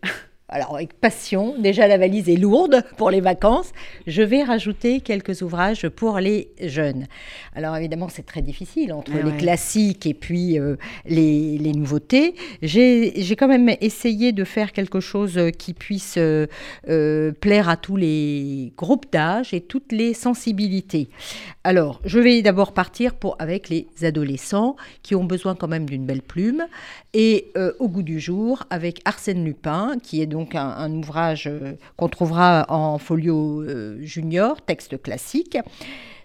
alors, avec passion. Déjà, la valise est lourde pour les vacances. Je vais rajouter quelques ouvrages pour les jeunes. Alors, évidemment, c'est très difficile entre Ah les classiques et puis euh, les, les nouveautés. J'ai quand même essayé de faire quelque chose euh, qui puisse euh, euh, plaire à tous les groupes d'âge et toutes les sensibilités. Alors, je vais d'abord partir pour, avec les adolescents qui ont besoin quand même d'une belle plume et au goût du jour avec Arsène Lupin, qui est donc un, ouvrage euh, qu'on trouvera en folio euh, junior, texte classique.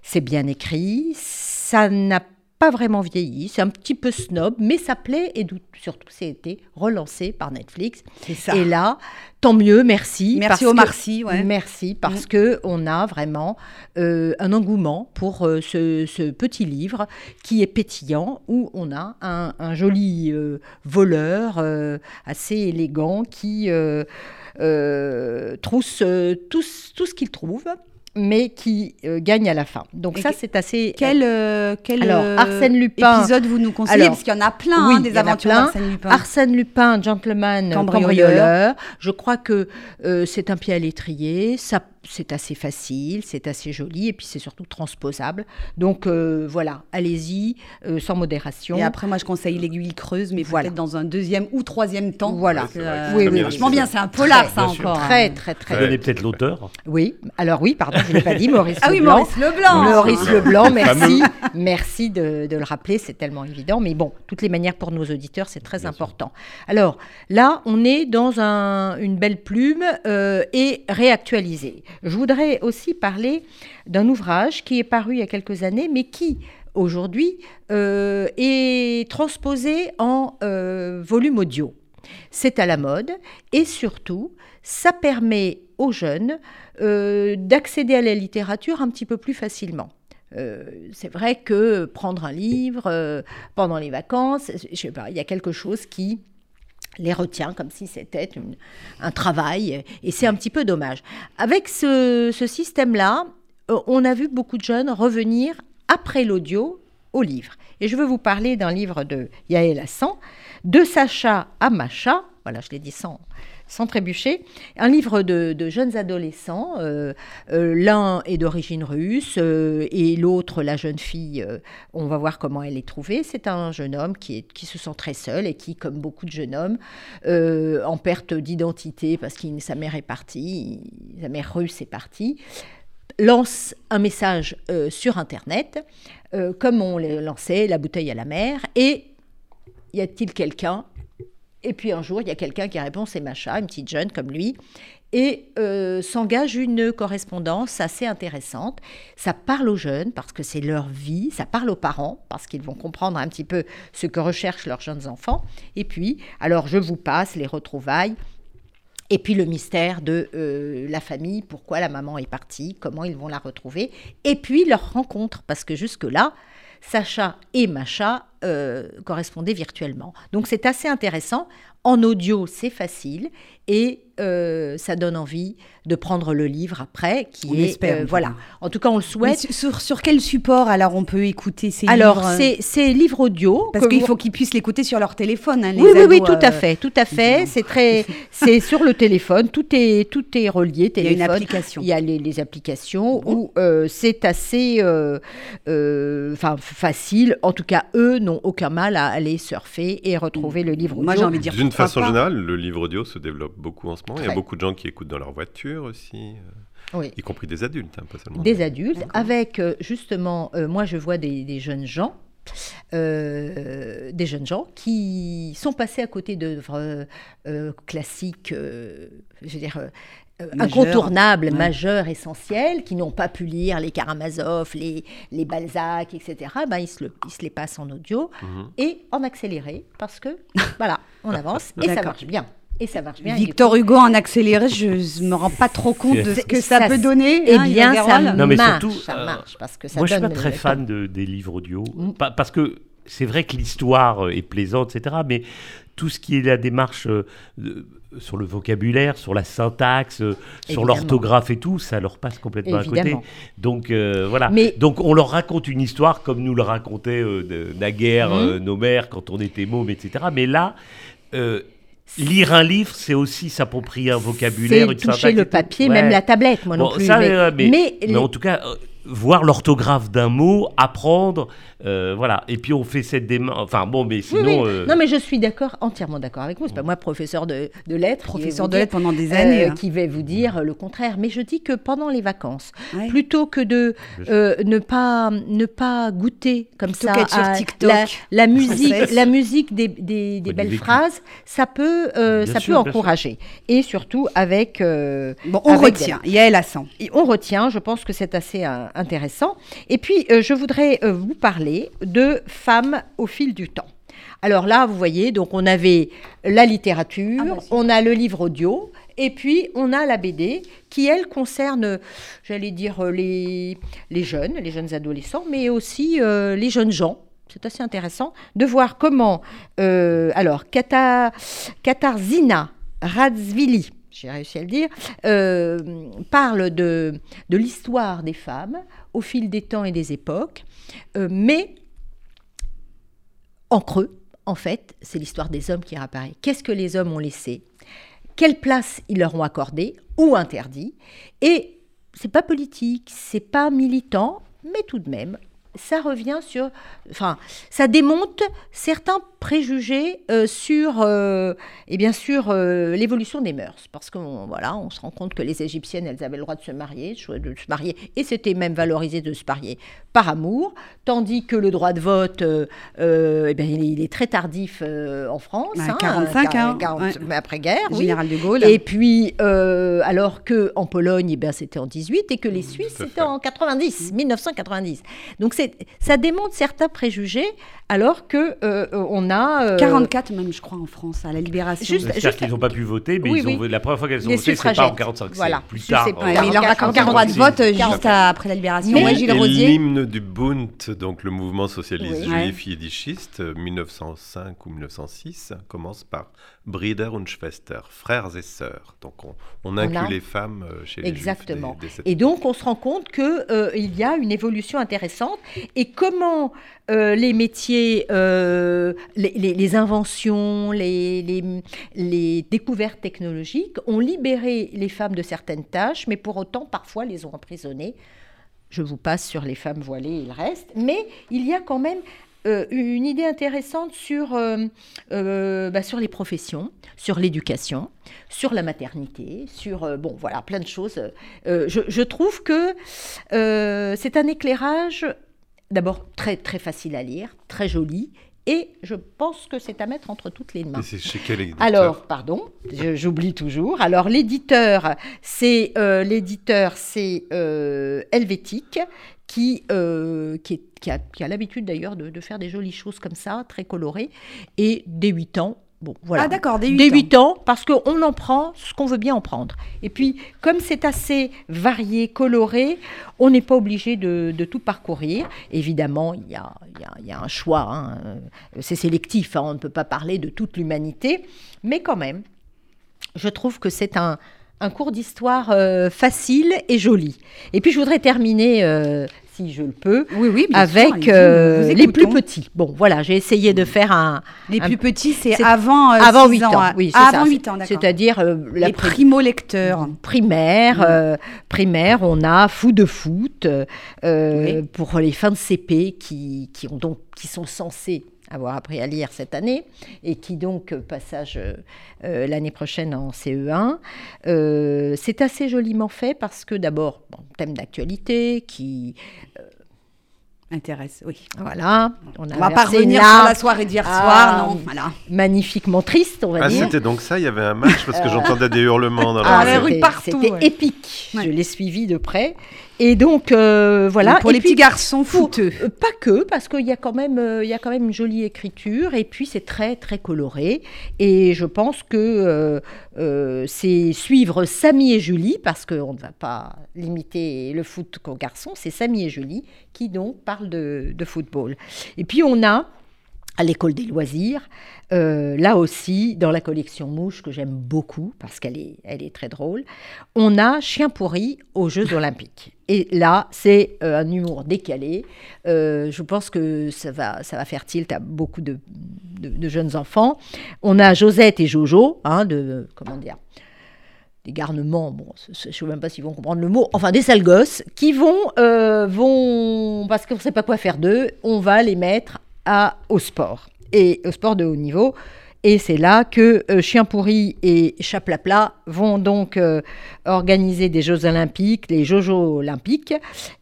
C'est bien écrit, ça n'a pas vraiment vieilli, c'est un petit peu snob, mais ça plaît et surtout c'est été relancé par Netflix. Ça. Et là, tant mieux, merci. Merci Omar Sy, ouais. Merci parce Mm. que on a vraiment euh, un engouement pour euh, ce, ce petit livre qui est pétillant où on a un, un joli euh, voleur assez élégant qui trousse tout ce qu'il trouve mais qui euh, gagne à la fin. Donc Et ça c'est assez Quel, euh, quel Alors, euh, Arsène Lupin- épisode vous nous conseillez? Alors, Parce qu'il y en a plein, oui, hein, il des y en a aventures plein. d'Arsène Lupin. Arsène Lupin, gentleman euh, Cambrioleur. cambrioleur. Je crois que euh, c'est un pied à l'étrier. Ça, c'est assez facile, c'est assez joli et puis c'est surtout transposable. Donc euh, voilà, allez-y euh, sans modération. Et après, moi, je conseille l'aiguille creuse, mais Voilà. peut-être dans un deuxième ou troisième temps. Voilà. Euh, Oui, très oui, bien, Vachement c'est bien, c'est un polar, Très, ça encore. hein. très très très. Vous donnez peut-être l'auteur. Oui. Alors oui, pardon, je ne l'ai pas dit, Maurice. Ah oui, Leblanc. Maurice Leblanc. Maurice Leblanc, merci. merci de, de le rappeler, c'est tellement évident. Mais bon, toutes les manières pour nos auditeurs, c'est très important. Alors là, on est dans un- une belle plume euh, et réactualisée. Je voudrais aussi parler d'un ouvrage qui est paru il y a quelques années, mais qui aujourd'hui euh, est transposé en euh, volume audio. C'est à la mode et surtout, ça permet aux jeunes euh, d'accéder à la littérature un petit peu plus facilement. C'est vrai que prendre un livre pendant les vacances, il y a quelque chose qui les retient comme si c'était un travail et c'est un petit peu dommage. Avec ce, ce système-là, euh, on a vu beaucoup de jeunes revenir après l'audio au livre. Et je veux vous parler d'un livre de Yael Hassan, De Sacha à Macha, voilà, je l'ai dit sans, sans trébucher, un livre de, jeunes adolescents. euh, euh, L'un est d'origine russe euh, et l'autre, la jeune fille, on va voir comment elle est trouvée. C'est un jeune homme qui, qui se sent très seul et qui, comme beaucoup de jeunes hommes, en perte d'identité parce que sa mère est partie, sa mère russe est partie, lance un message sur Internet, comme on lançait la bouteille à la mer, et y a-t-il quelqu'un Et puis un jour, il y a quelqu'un qui répond, c'est Macha, une petite jeune comme lui, et euh, s'engage une correspondance assez intéressante. Ça parle aux jeunes parce que c'est leur vie, ça parle aux parents parce qu'ils vont comprendre un petit peu ce que recherchent leurs jeunes enfants. Et puis, alors je vous passe les retrouvailles. Et puis le mystère de euh, la famille, pourquoi la maman est partie, comment ils vont la retrouver. Et puis leur rencontre, parce que jusque-là, Sacha et Macha euh, correspondaient virtuellement. Donc c'est assez intéressant. En audio, c'est facile et euh, ça donne envie de prendre le livre après, qui On est espère, euh, en tout voilà. cas. En tout cas, on le souhaite. sur, sur- sur quel support alors on peut écouter ces Alors livres c'est c'est livre audio Parce qu'il vous- faut qu'ils puissent l'écouter sur leur téléphone. hein, les Oui, oui, oui, tout à euh, fait, tout à fait. C'est très, c'est sur le téléphone. Tout est, tout est relié. Il y a une téléphone. application. Il y a les, les applications où euh, c'est assez, euh, euh, enfin, facile. En tout cas, eux n'ont aucun mal à aller surfer et retrouver le livre audio. Moi j'ai envie de dire D'une façon pas. générale, le livre audio se développe beaucoup en ce moment. Il y a beaucoup de gens qui écoutent dans leur voiture aussi, euh, Oui. y compris des adultes, hein, pas seulement des adultes, avec euh, justement, euh, moi je vois des, des jeunes gens, euh, des jeunes gens qui sont passés à côté d'œuvres euh, classiques, euh, je veux dire, incontournables, Ouais. majeures, essentielles, qui n'ont pas pu lire les Karamazov, les, les Balzac, etc. Ben, ils, se le- ils se les passent en audio Mhm. et en accéléré, parce que, voilà, on avance et ça marche bien. Et ça marche bien. Victor Hugo en accéléré, je ne me rends pas trop compte de ce que ça, ça- peut donner. Eh hein, bien, ça Aguerwal. Non, mais marche, surtout, ça euh, marche, parce que ça Moi, je suis donne pas très fan de- des livres audio. Mm. Pa- parce que c'est vrai que l'histoire euh, est plaisante, etc. Mais tout ce qui est la démarche euh, sur le vocabulaire, sur la syntaxe, euh, sur l'orthographe et tout, ça leur passe complètement à côté. Donc euh, voilà. Mais- Donc on leur raconte une histoire comme nous le racontaient euh, naguère euh, nos mères quand on était mômes, etc. Mais là. Lire un livre, c'est aussi s'approprier un vocabulaire, une toucher syntaxe le papier, Ouais. même la tablette, moi non Bon, plus. ça, mais, euh, mais, mais mais les- en tout cas, euh, voir l'orthographe d'un mot, apprendre, euh, voilà. Et puis on fait cette démarche. Enfin bon, mais sinon. oui. euh, Non, mais je suis d'accord, entièrement d'accord avec vous. C'est pas moi, professeur de, de lettres, qui vais Professeur vous de dire- lettres pendant des euh, années. hein. qui vais vous dire le contraire. Mais je dis que pendant les vacances, Ouais. plutôt que de euh, ne pas ne pas goûter comme Plutôt ça sur à TikTok la, la musique, la musique des, des- belles phrases, ça peut euh, ça sûr, peut sûr. encourager. Et surtout avec euh, Bon, on avec retient. Yael Hassan. et on retient, je pense que c'est assez euh, intéressant. Et puis, euh, je voudrais euh, vous parler de femmes au fil du temps. Alors là, vous voyez, donc on avait la littérature, Ah bah, on a le livre audio, et puis on a la BD qui, elle, concerne, j'allais dire, euh, les, les jeunes, les jeunes adolescents, mais aussi euh, les jeunes gens. C'est assez intéressant de voir comment, euh, alors, Kata, Katarzyna Radzvili, j'ai réussi à le dire, euh, parle de, de l'histoire des femmes au fil des temps et des époques, euh, mais en creux, en fait, c'est l'histoire des hommes qui réapparaît. Qu'est-ce que les hommes ont laissé? Quelle place ils leur ont accordée ou interdit? Et c'est pas politique, c'est pas militant, mais tout de même, ça revient sur, enfin, ça démonte certains préjugés euh, sur, euh, et bien sûr, euh, l'évolution des mœurs, parce qu'on voilà, on se rend compte que les Égyptiennes, elles avaient le droit de se marier, de se marier, et c'était même valorisé de se marier par amour, tandis que le droit de vote, euh, euh, eh bien, il, est, il est très tardif euh, en France, Ouais, hein, 45 quar- ans, 40 ouais. mais après-guerre, oui. Général de Gaulle. Et puis, euh, alors que en Pologne, eh ben, c'était en 18 et que les Suisses, Tout à c'était en 90, 1990. Donc, c'est, ça démontre certains préjugés, alors que euh, on a... euh, 44 même, je crois, en France, à la Libération. Juste- C'est-à-dire qu'ils n'ont pas pu voter, mais Oui, ils ont, oui. la première fois qu'elles ont Les voté, c'est pas en suffragettes. 45, c'est Voilà. plus Je tard. sais pas. en- mais il leur a 44, aucun droit de vote euh, 46. juste après la Libération. Mais- Ouais, Gilles Et Rosier. l'hymne du Bund, donc le mouvement socialiste juif yiddischiste, euh, 1905 ou 1906, commence par Brüder und Schwester, frères et sœurs. Donc on, on inclut a- les femmes euh, chez les Exactement. juifs. dès- dès cette Et donc, on se rend compte qu'il y a une évolution intéressante et comment euh, les métiers, euh, les, les- les inventions, les, les- les découvertes technologiques ont libéré les femmes de certaines tâches, mais pour autant, parfois, les ont emprisonnées. Je vous passe sur les femmes voilées et le reste. Mais il y a quand même euh, une idée intéressante sur, euh, euh, bah, sur les professions, sur l'éducation, sur la maternité, sur, bon, voilà, plein de choses. Je, je trouve que c'est un éclairage, d'abord très, très facile à lire, très joli, et je pense que c'est à mettre entre toutes les mains. Et c'est chez quel éditeur Alors, pardon, je- j'oublie toujours. Alors, l'éditeur, c'est euh, l'éditeur, c'est euh, Helvétique, qui, euh, qui, est- qui a, qui a l'habitude d'ailleurs de, de faire des jolies choses comme ça, très colorées, et dès 8 ans. Bon, voilà. Ah d'accord, dès 8 Dès ans. 8 ans, parce qu'on en prend ce qu'on veut bien en prendre. Et puis, comme c'est assez varié, coloré, on n'est pas obligé de, de tout parcourir. Évidemment, il y a, il y a- y a un choix. hein. C'est sélectif, hein. on ne peut pas parler de toute l'humanité. Mais quand même, je trouve que c'est un, un cours d'histoire euh, facile et joli. Et puis, je voudrais terminer, euh, si je le peux, Oui, oui, bien sûr, avec euh, les plus petits. Bon, voilà, j'ai essayé de faire un... Les un- plus petits, c'est avant euh, avant 6 8 ans. ans. Oui, c'est Ah, ça. avant C'est- 8 ans, d'accord. C'est-à-dire euh, Les primo-lecteurs. primaire, Mm. euh, primaire, on a fou de foot Oui. pour les fins de CP qui, qui ont donc qui sont censés avoir appris à lire cette année et qui donc euh, passage euh, euh, l'année prochaine en CE1. Euh, c'est assez joliment fait parce que d'abord bon, thème d'actualité qui Intéresse, oui. voilà on a On va pas revenir sur la soirée d'hier Ah, soir, non. Voilà. magnifiquement triste on va Ah, dire. c'était donc ça, il y avait un match parce que j'entendais des hurlements dans la Ah, rue. la rue c'était- partout, C'était ouais. épique. Ouais. Je l'ai suivi de près. Et donc, euh, voilà. Pour Et les puis, petits garçons pour- fouteux. euh, pas que, parce qu'il y, a quand même, euh, y a quand même une jolie écriture. Et puis, c'est très, très coloré. Et je pense que euh, c'est suivre Samy et Julie, parce qu'on ne va pas limiter le foot qu'aux garçons. C'est Samy et Julie qui, donc, parlent de, de football. Et puis, on a à l'école des loisirs. Euh, là aussi, dans la collection Mouche, que j'aime beaucoup parce qu'elle est, elle est très drôle, on a Chien pourri aux Jeux Olympiques. Et là, c'est euh, un humour décalé. Euh, je pense que ça va, ça va faire tilt à beaucoup de, jeunes enfants. On a Josette et Jojo, hein, de, comment dire, des garnements, bon, je ne sais même pas s'ils vont comprendre le mot, enfin des sales gosses, qui vont, vont parce qu'on ne sait pas quoi faire d'eux, on va les mettre au sport, et au sport de haut niveau. Et c'est là que euh, Chien pourri et Chaplapla vont donc euh, organiser des Jeux olympiques, les Jojo olympiques,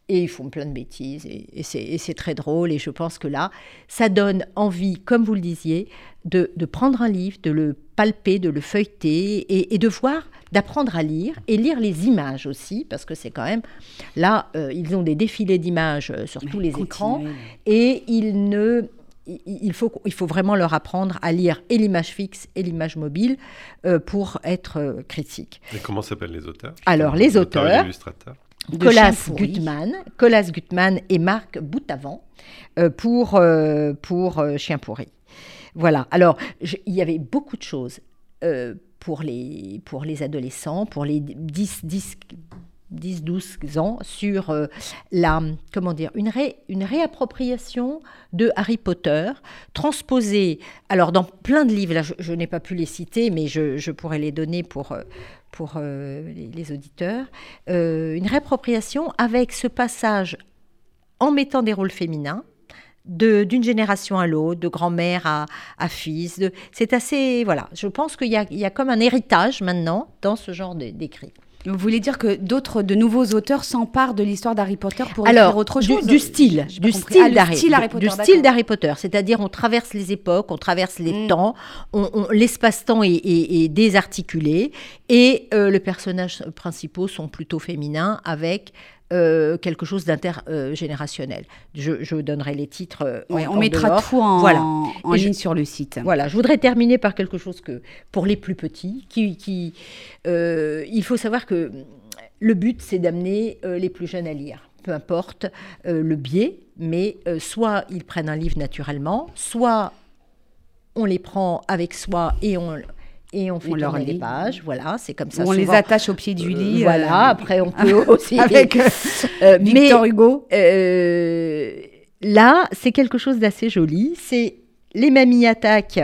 et ils font plein de bêtises, et, c'est- très drôle, et je pense que là, ça donne envie, comme vous le disiez, de, prendre un livre, de le palper, de le feuilleter, et, et de voir, d'apprendre à lire, et lire les images aussi, parce que c'est quand même, là, euh, ils ont des défilés d'images euh, sur tous les écrans, et ils ne il il faut, il faut vraiment leur apprendre à lire et l'image fixe et l'image mobile euh, pour être critique. Et comment s'appellent les auteurs Alors, les auteurs, l'illustrateur. De Colas. Gutmann, Colas Gutmann et Marc Boutavant euh, pour, euh, pour euh, Chien pourri. Voilà. Alors, je- il y avait beaucoup de choses euh, pour, les, pour les adolescents, pour les 10, 10, 10 12 ans, sur euh, la, comment dire, une, ré- une réappropriation de Harry Potter, transposée, alors dans plein de livres, là je, n'ai pas pu les citer, mais je, je pourrais les donner pour, euh, pour euh, les, auditeurs, une réappropriation avec ce passage en mettant des rôles féminins, d'une génération à l'autre, de grand-mère à, à fils. C'est assez. Voilà, je pense qu'il y y a comme un héritage maintenant dans ce genre d'écrit. Vous voulez dire que d'autres, de nouveaux auteurs s'emparent de l'histoire d'Harry Potter pour Alors, écrire autre chose du style, du style Ah, d'Harry Potter, du style d'Harry Potter, c'est-à-dire on traverse les époques, on traverse les Mm. temps, on- on- l'espace-temps est, est- est désarticulé et euh, les personnages principaux sont plutôt féminins avec euh, quelque chose d'intergénérationnel. je, je donnerai les titres. euh, Ouais, en- on en mettra dehors. tout en, Voilà. en Et je- ligne sur le site. Voilà, je voudrais terminer par quelque chose que, pour les plus petits, qui, qui, euh, il faut savoir que le but, c'est d'amener euh, les plus jeunes à lire, peu importe euh, le biais, mais euh, soit ils prennent un livre naturellement, soit on les prend avec soi et on, et on fait On leur les pages. Voilà, c'est comme ça. on les attache au pied du Euh, lit. voilà, euh, après on peut aussi. avec euh, Euh, mais- Victor Hugo. euh, là, c'est quelque chose d'assez joli. C'est les mamies attaquent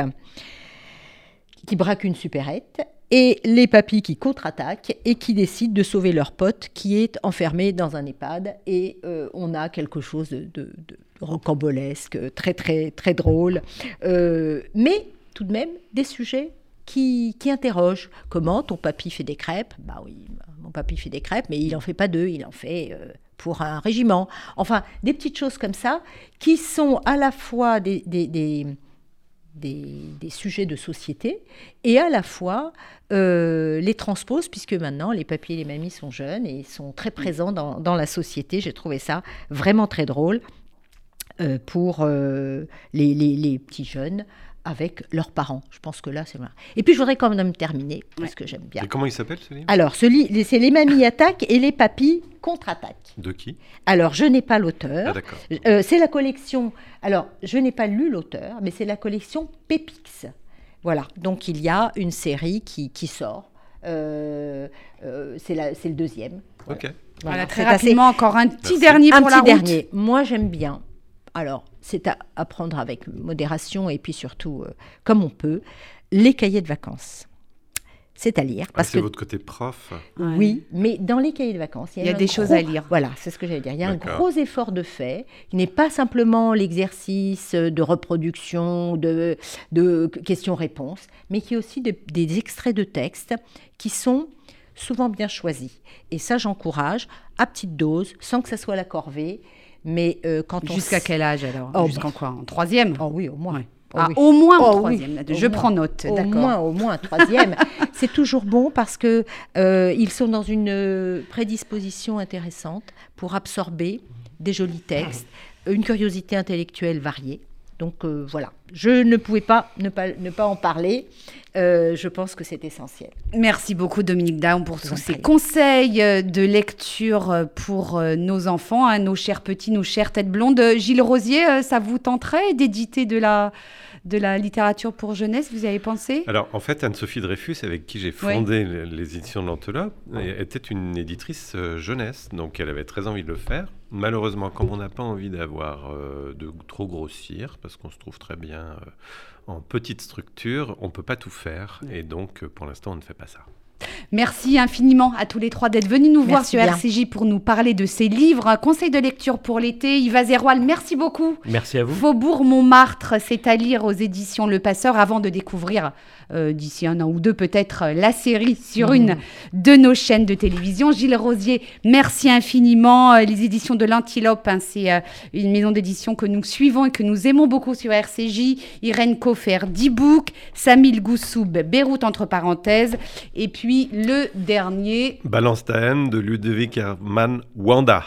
qui braquent une supérette et les papis qui contre-attaquent et qui décident de sauver leur pote qui est enfermé dans un EHPAD. Et on a quelque chose de, de- de rocambolesque, très très très drôle, mais tout de même des sujets qui, interrogent. Comment ton papy fait des crêpes? Bah oui, mon papy fait des crêpes, mais il en fait pas deux, il en fait euh, pour un régiment. Enfin, des petites choses comme ça qui sont à la fois des, des, des- des, sujets de société et à la fois euh, les transpose, puisque maintenant les papiers et les mamies sont jeunes et sont très présents dans, dans la société. J'ai trouvé ça vraiment très drôle euh, pour les- les petits jeunes avec leurs parents. Je pense que là, c'est vrai. Et puis, je voudrais quand même terminer, parce que j'aime bien. Et comment il s'appelle ce livre? Alors, ce li- c'est les mamies attaquent et les papis contre-attaquent. De qui? Alors, je n'ai pas Ah l'auteur. d'accord. Euh, c'est la collection. Alors, je n'ai pas lu l'auteur, mais c'est la collection Pépix. Voilà. Donc, il y a une série qui, qui sort. Euh, euh, c'est la- c'est le deuxième. Ok. Voilà, très assez- rapidement, encore un petit Merci. dernier un pour petit la route. dernier. Moi, j'aime bien. Alors, c'est à, à prendre avec modération et puis surtout, euh, comme on peut, les cahiers de vacances. C'est à lire. Ah, Parce c'est que, votre côté prof. Oui, mais dans les cahiers de vacances, il y a, Il y a un des choses à lire. Voilà, c'est ce que j'allais dire. Il y a un gros effort de fait, qui n'est pas simplement l'exercice de reproduction, de, de questions-réponses, mais qui est aussi de- des extraits de textes qui sont souvent bien choisis. Et ça, j'encourage, à petite dose, sans que ça soit la corvée. Mais euh, quand on... Jusqu'à quel âge alors Oh, Jusqu'en quoi En troisième Oh oui, au moins. Ouais. Oh Ah, oui. Au moins en Oh troisième. au Je moins. prends note, Au moins, au moins troisième. c'est toujours bon parce que euh, ils sont dans une euh, prédisposition intéressante pour absorber des jolis textes, une curiosité intellectuelle variée. Donc euh, voilà, je ne pouvais pas ne pas, ne pas en parler. Euh, je pense que c'est essentiel. Merci beaucoup Dominique Daum pour tous ces conseils euh, de lecture pour nos enfants, hein, nos chers petits, nos chères têtes blondes. Gilles Rosier, ça vous tenterait d'éditer de la, de la littérature pour jeunesse Vous y avez pensé? Alors, en fait, Anne-Sophie Dreyfus, avec qui j'ai fondé le- les éditions de l'Antelope, était une éditrice jeunesse, donc elle avait très envie de le faire. Malheureusement, comme on n'a pas envie d'avoir euh, de trop grossir, parce qu'on se trouve très bien euh, en petite structure, on peut pas tout faire, et donc euh, pour l'instant, on ne fait pas ça. Merci infiniment à tous les trois d'être venus nous voir sur bien. RCJ pour nous parler de ces livres. Un conseil de lecture pour l'été. Yves Zéroal, merci beaucoup. Merci à vous. Faubourg Montmartre, c'est à lire aux éditions Le Passeur avant de découvrir euh, d'ici un an ou deux peut-être euh, la série sur une de nos chaînes de télévision. Gilles Rosier, merci infiniment. Euh, les éditions de l'Antilope, hein, c'est euh, une maison d'édition que nous suivons et que nous aimons beaucoup sur RCJ. Irène Coffer, D-Book, Samil Goussoub, Beyrouth entre parenthèses. Et puis le dernier, Balance ta haine de Ludovic Herman Wanda.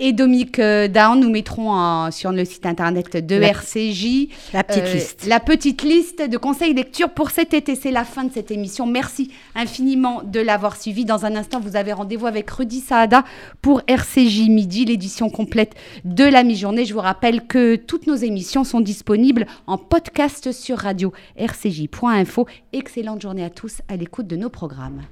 Et Dominique euh, Daon, nous mettrons en- sur le site internet de La- RCJ. La petite Euh, liste. La petite liste de conseils lecture pour cet été. C'est la fin de cette émission. Merci infiniment de l'avoir suivi. Dans un instant, vous avez rendez-vous avec Rudy Saada pour RCJ Midi, l'édition complète de la mi-journée. Je vous rappelle que toutes nos émissions sont disponibles en podcast sur radio rcj.info. Excellente journée à tous à l'écoute de nos programmes.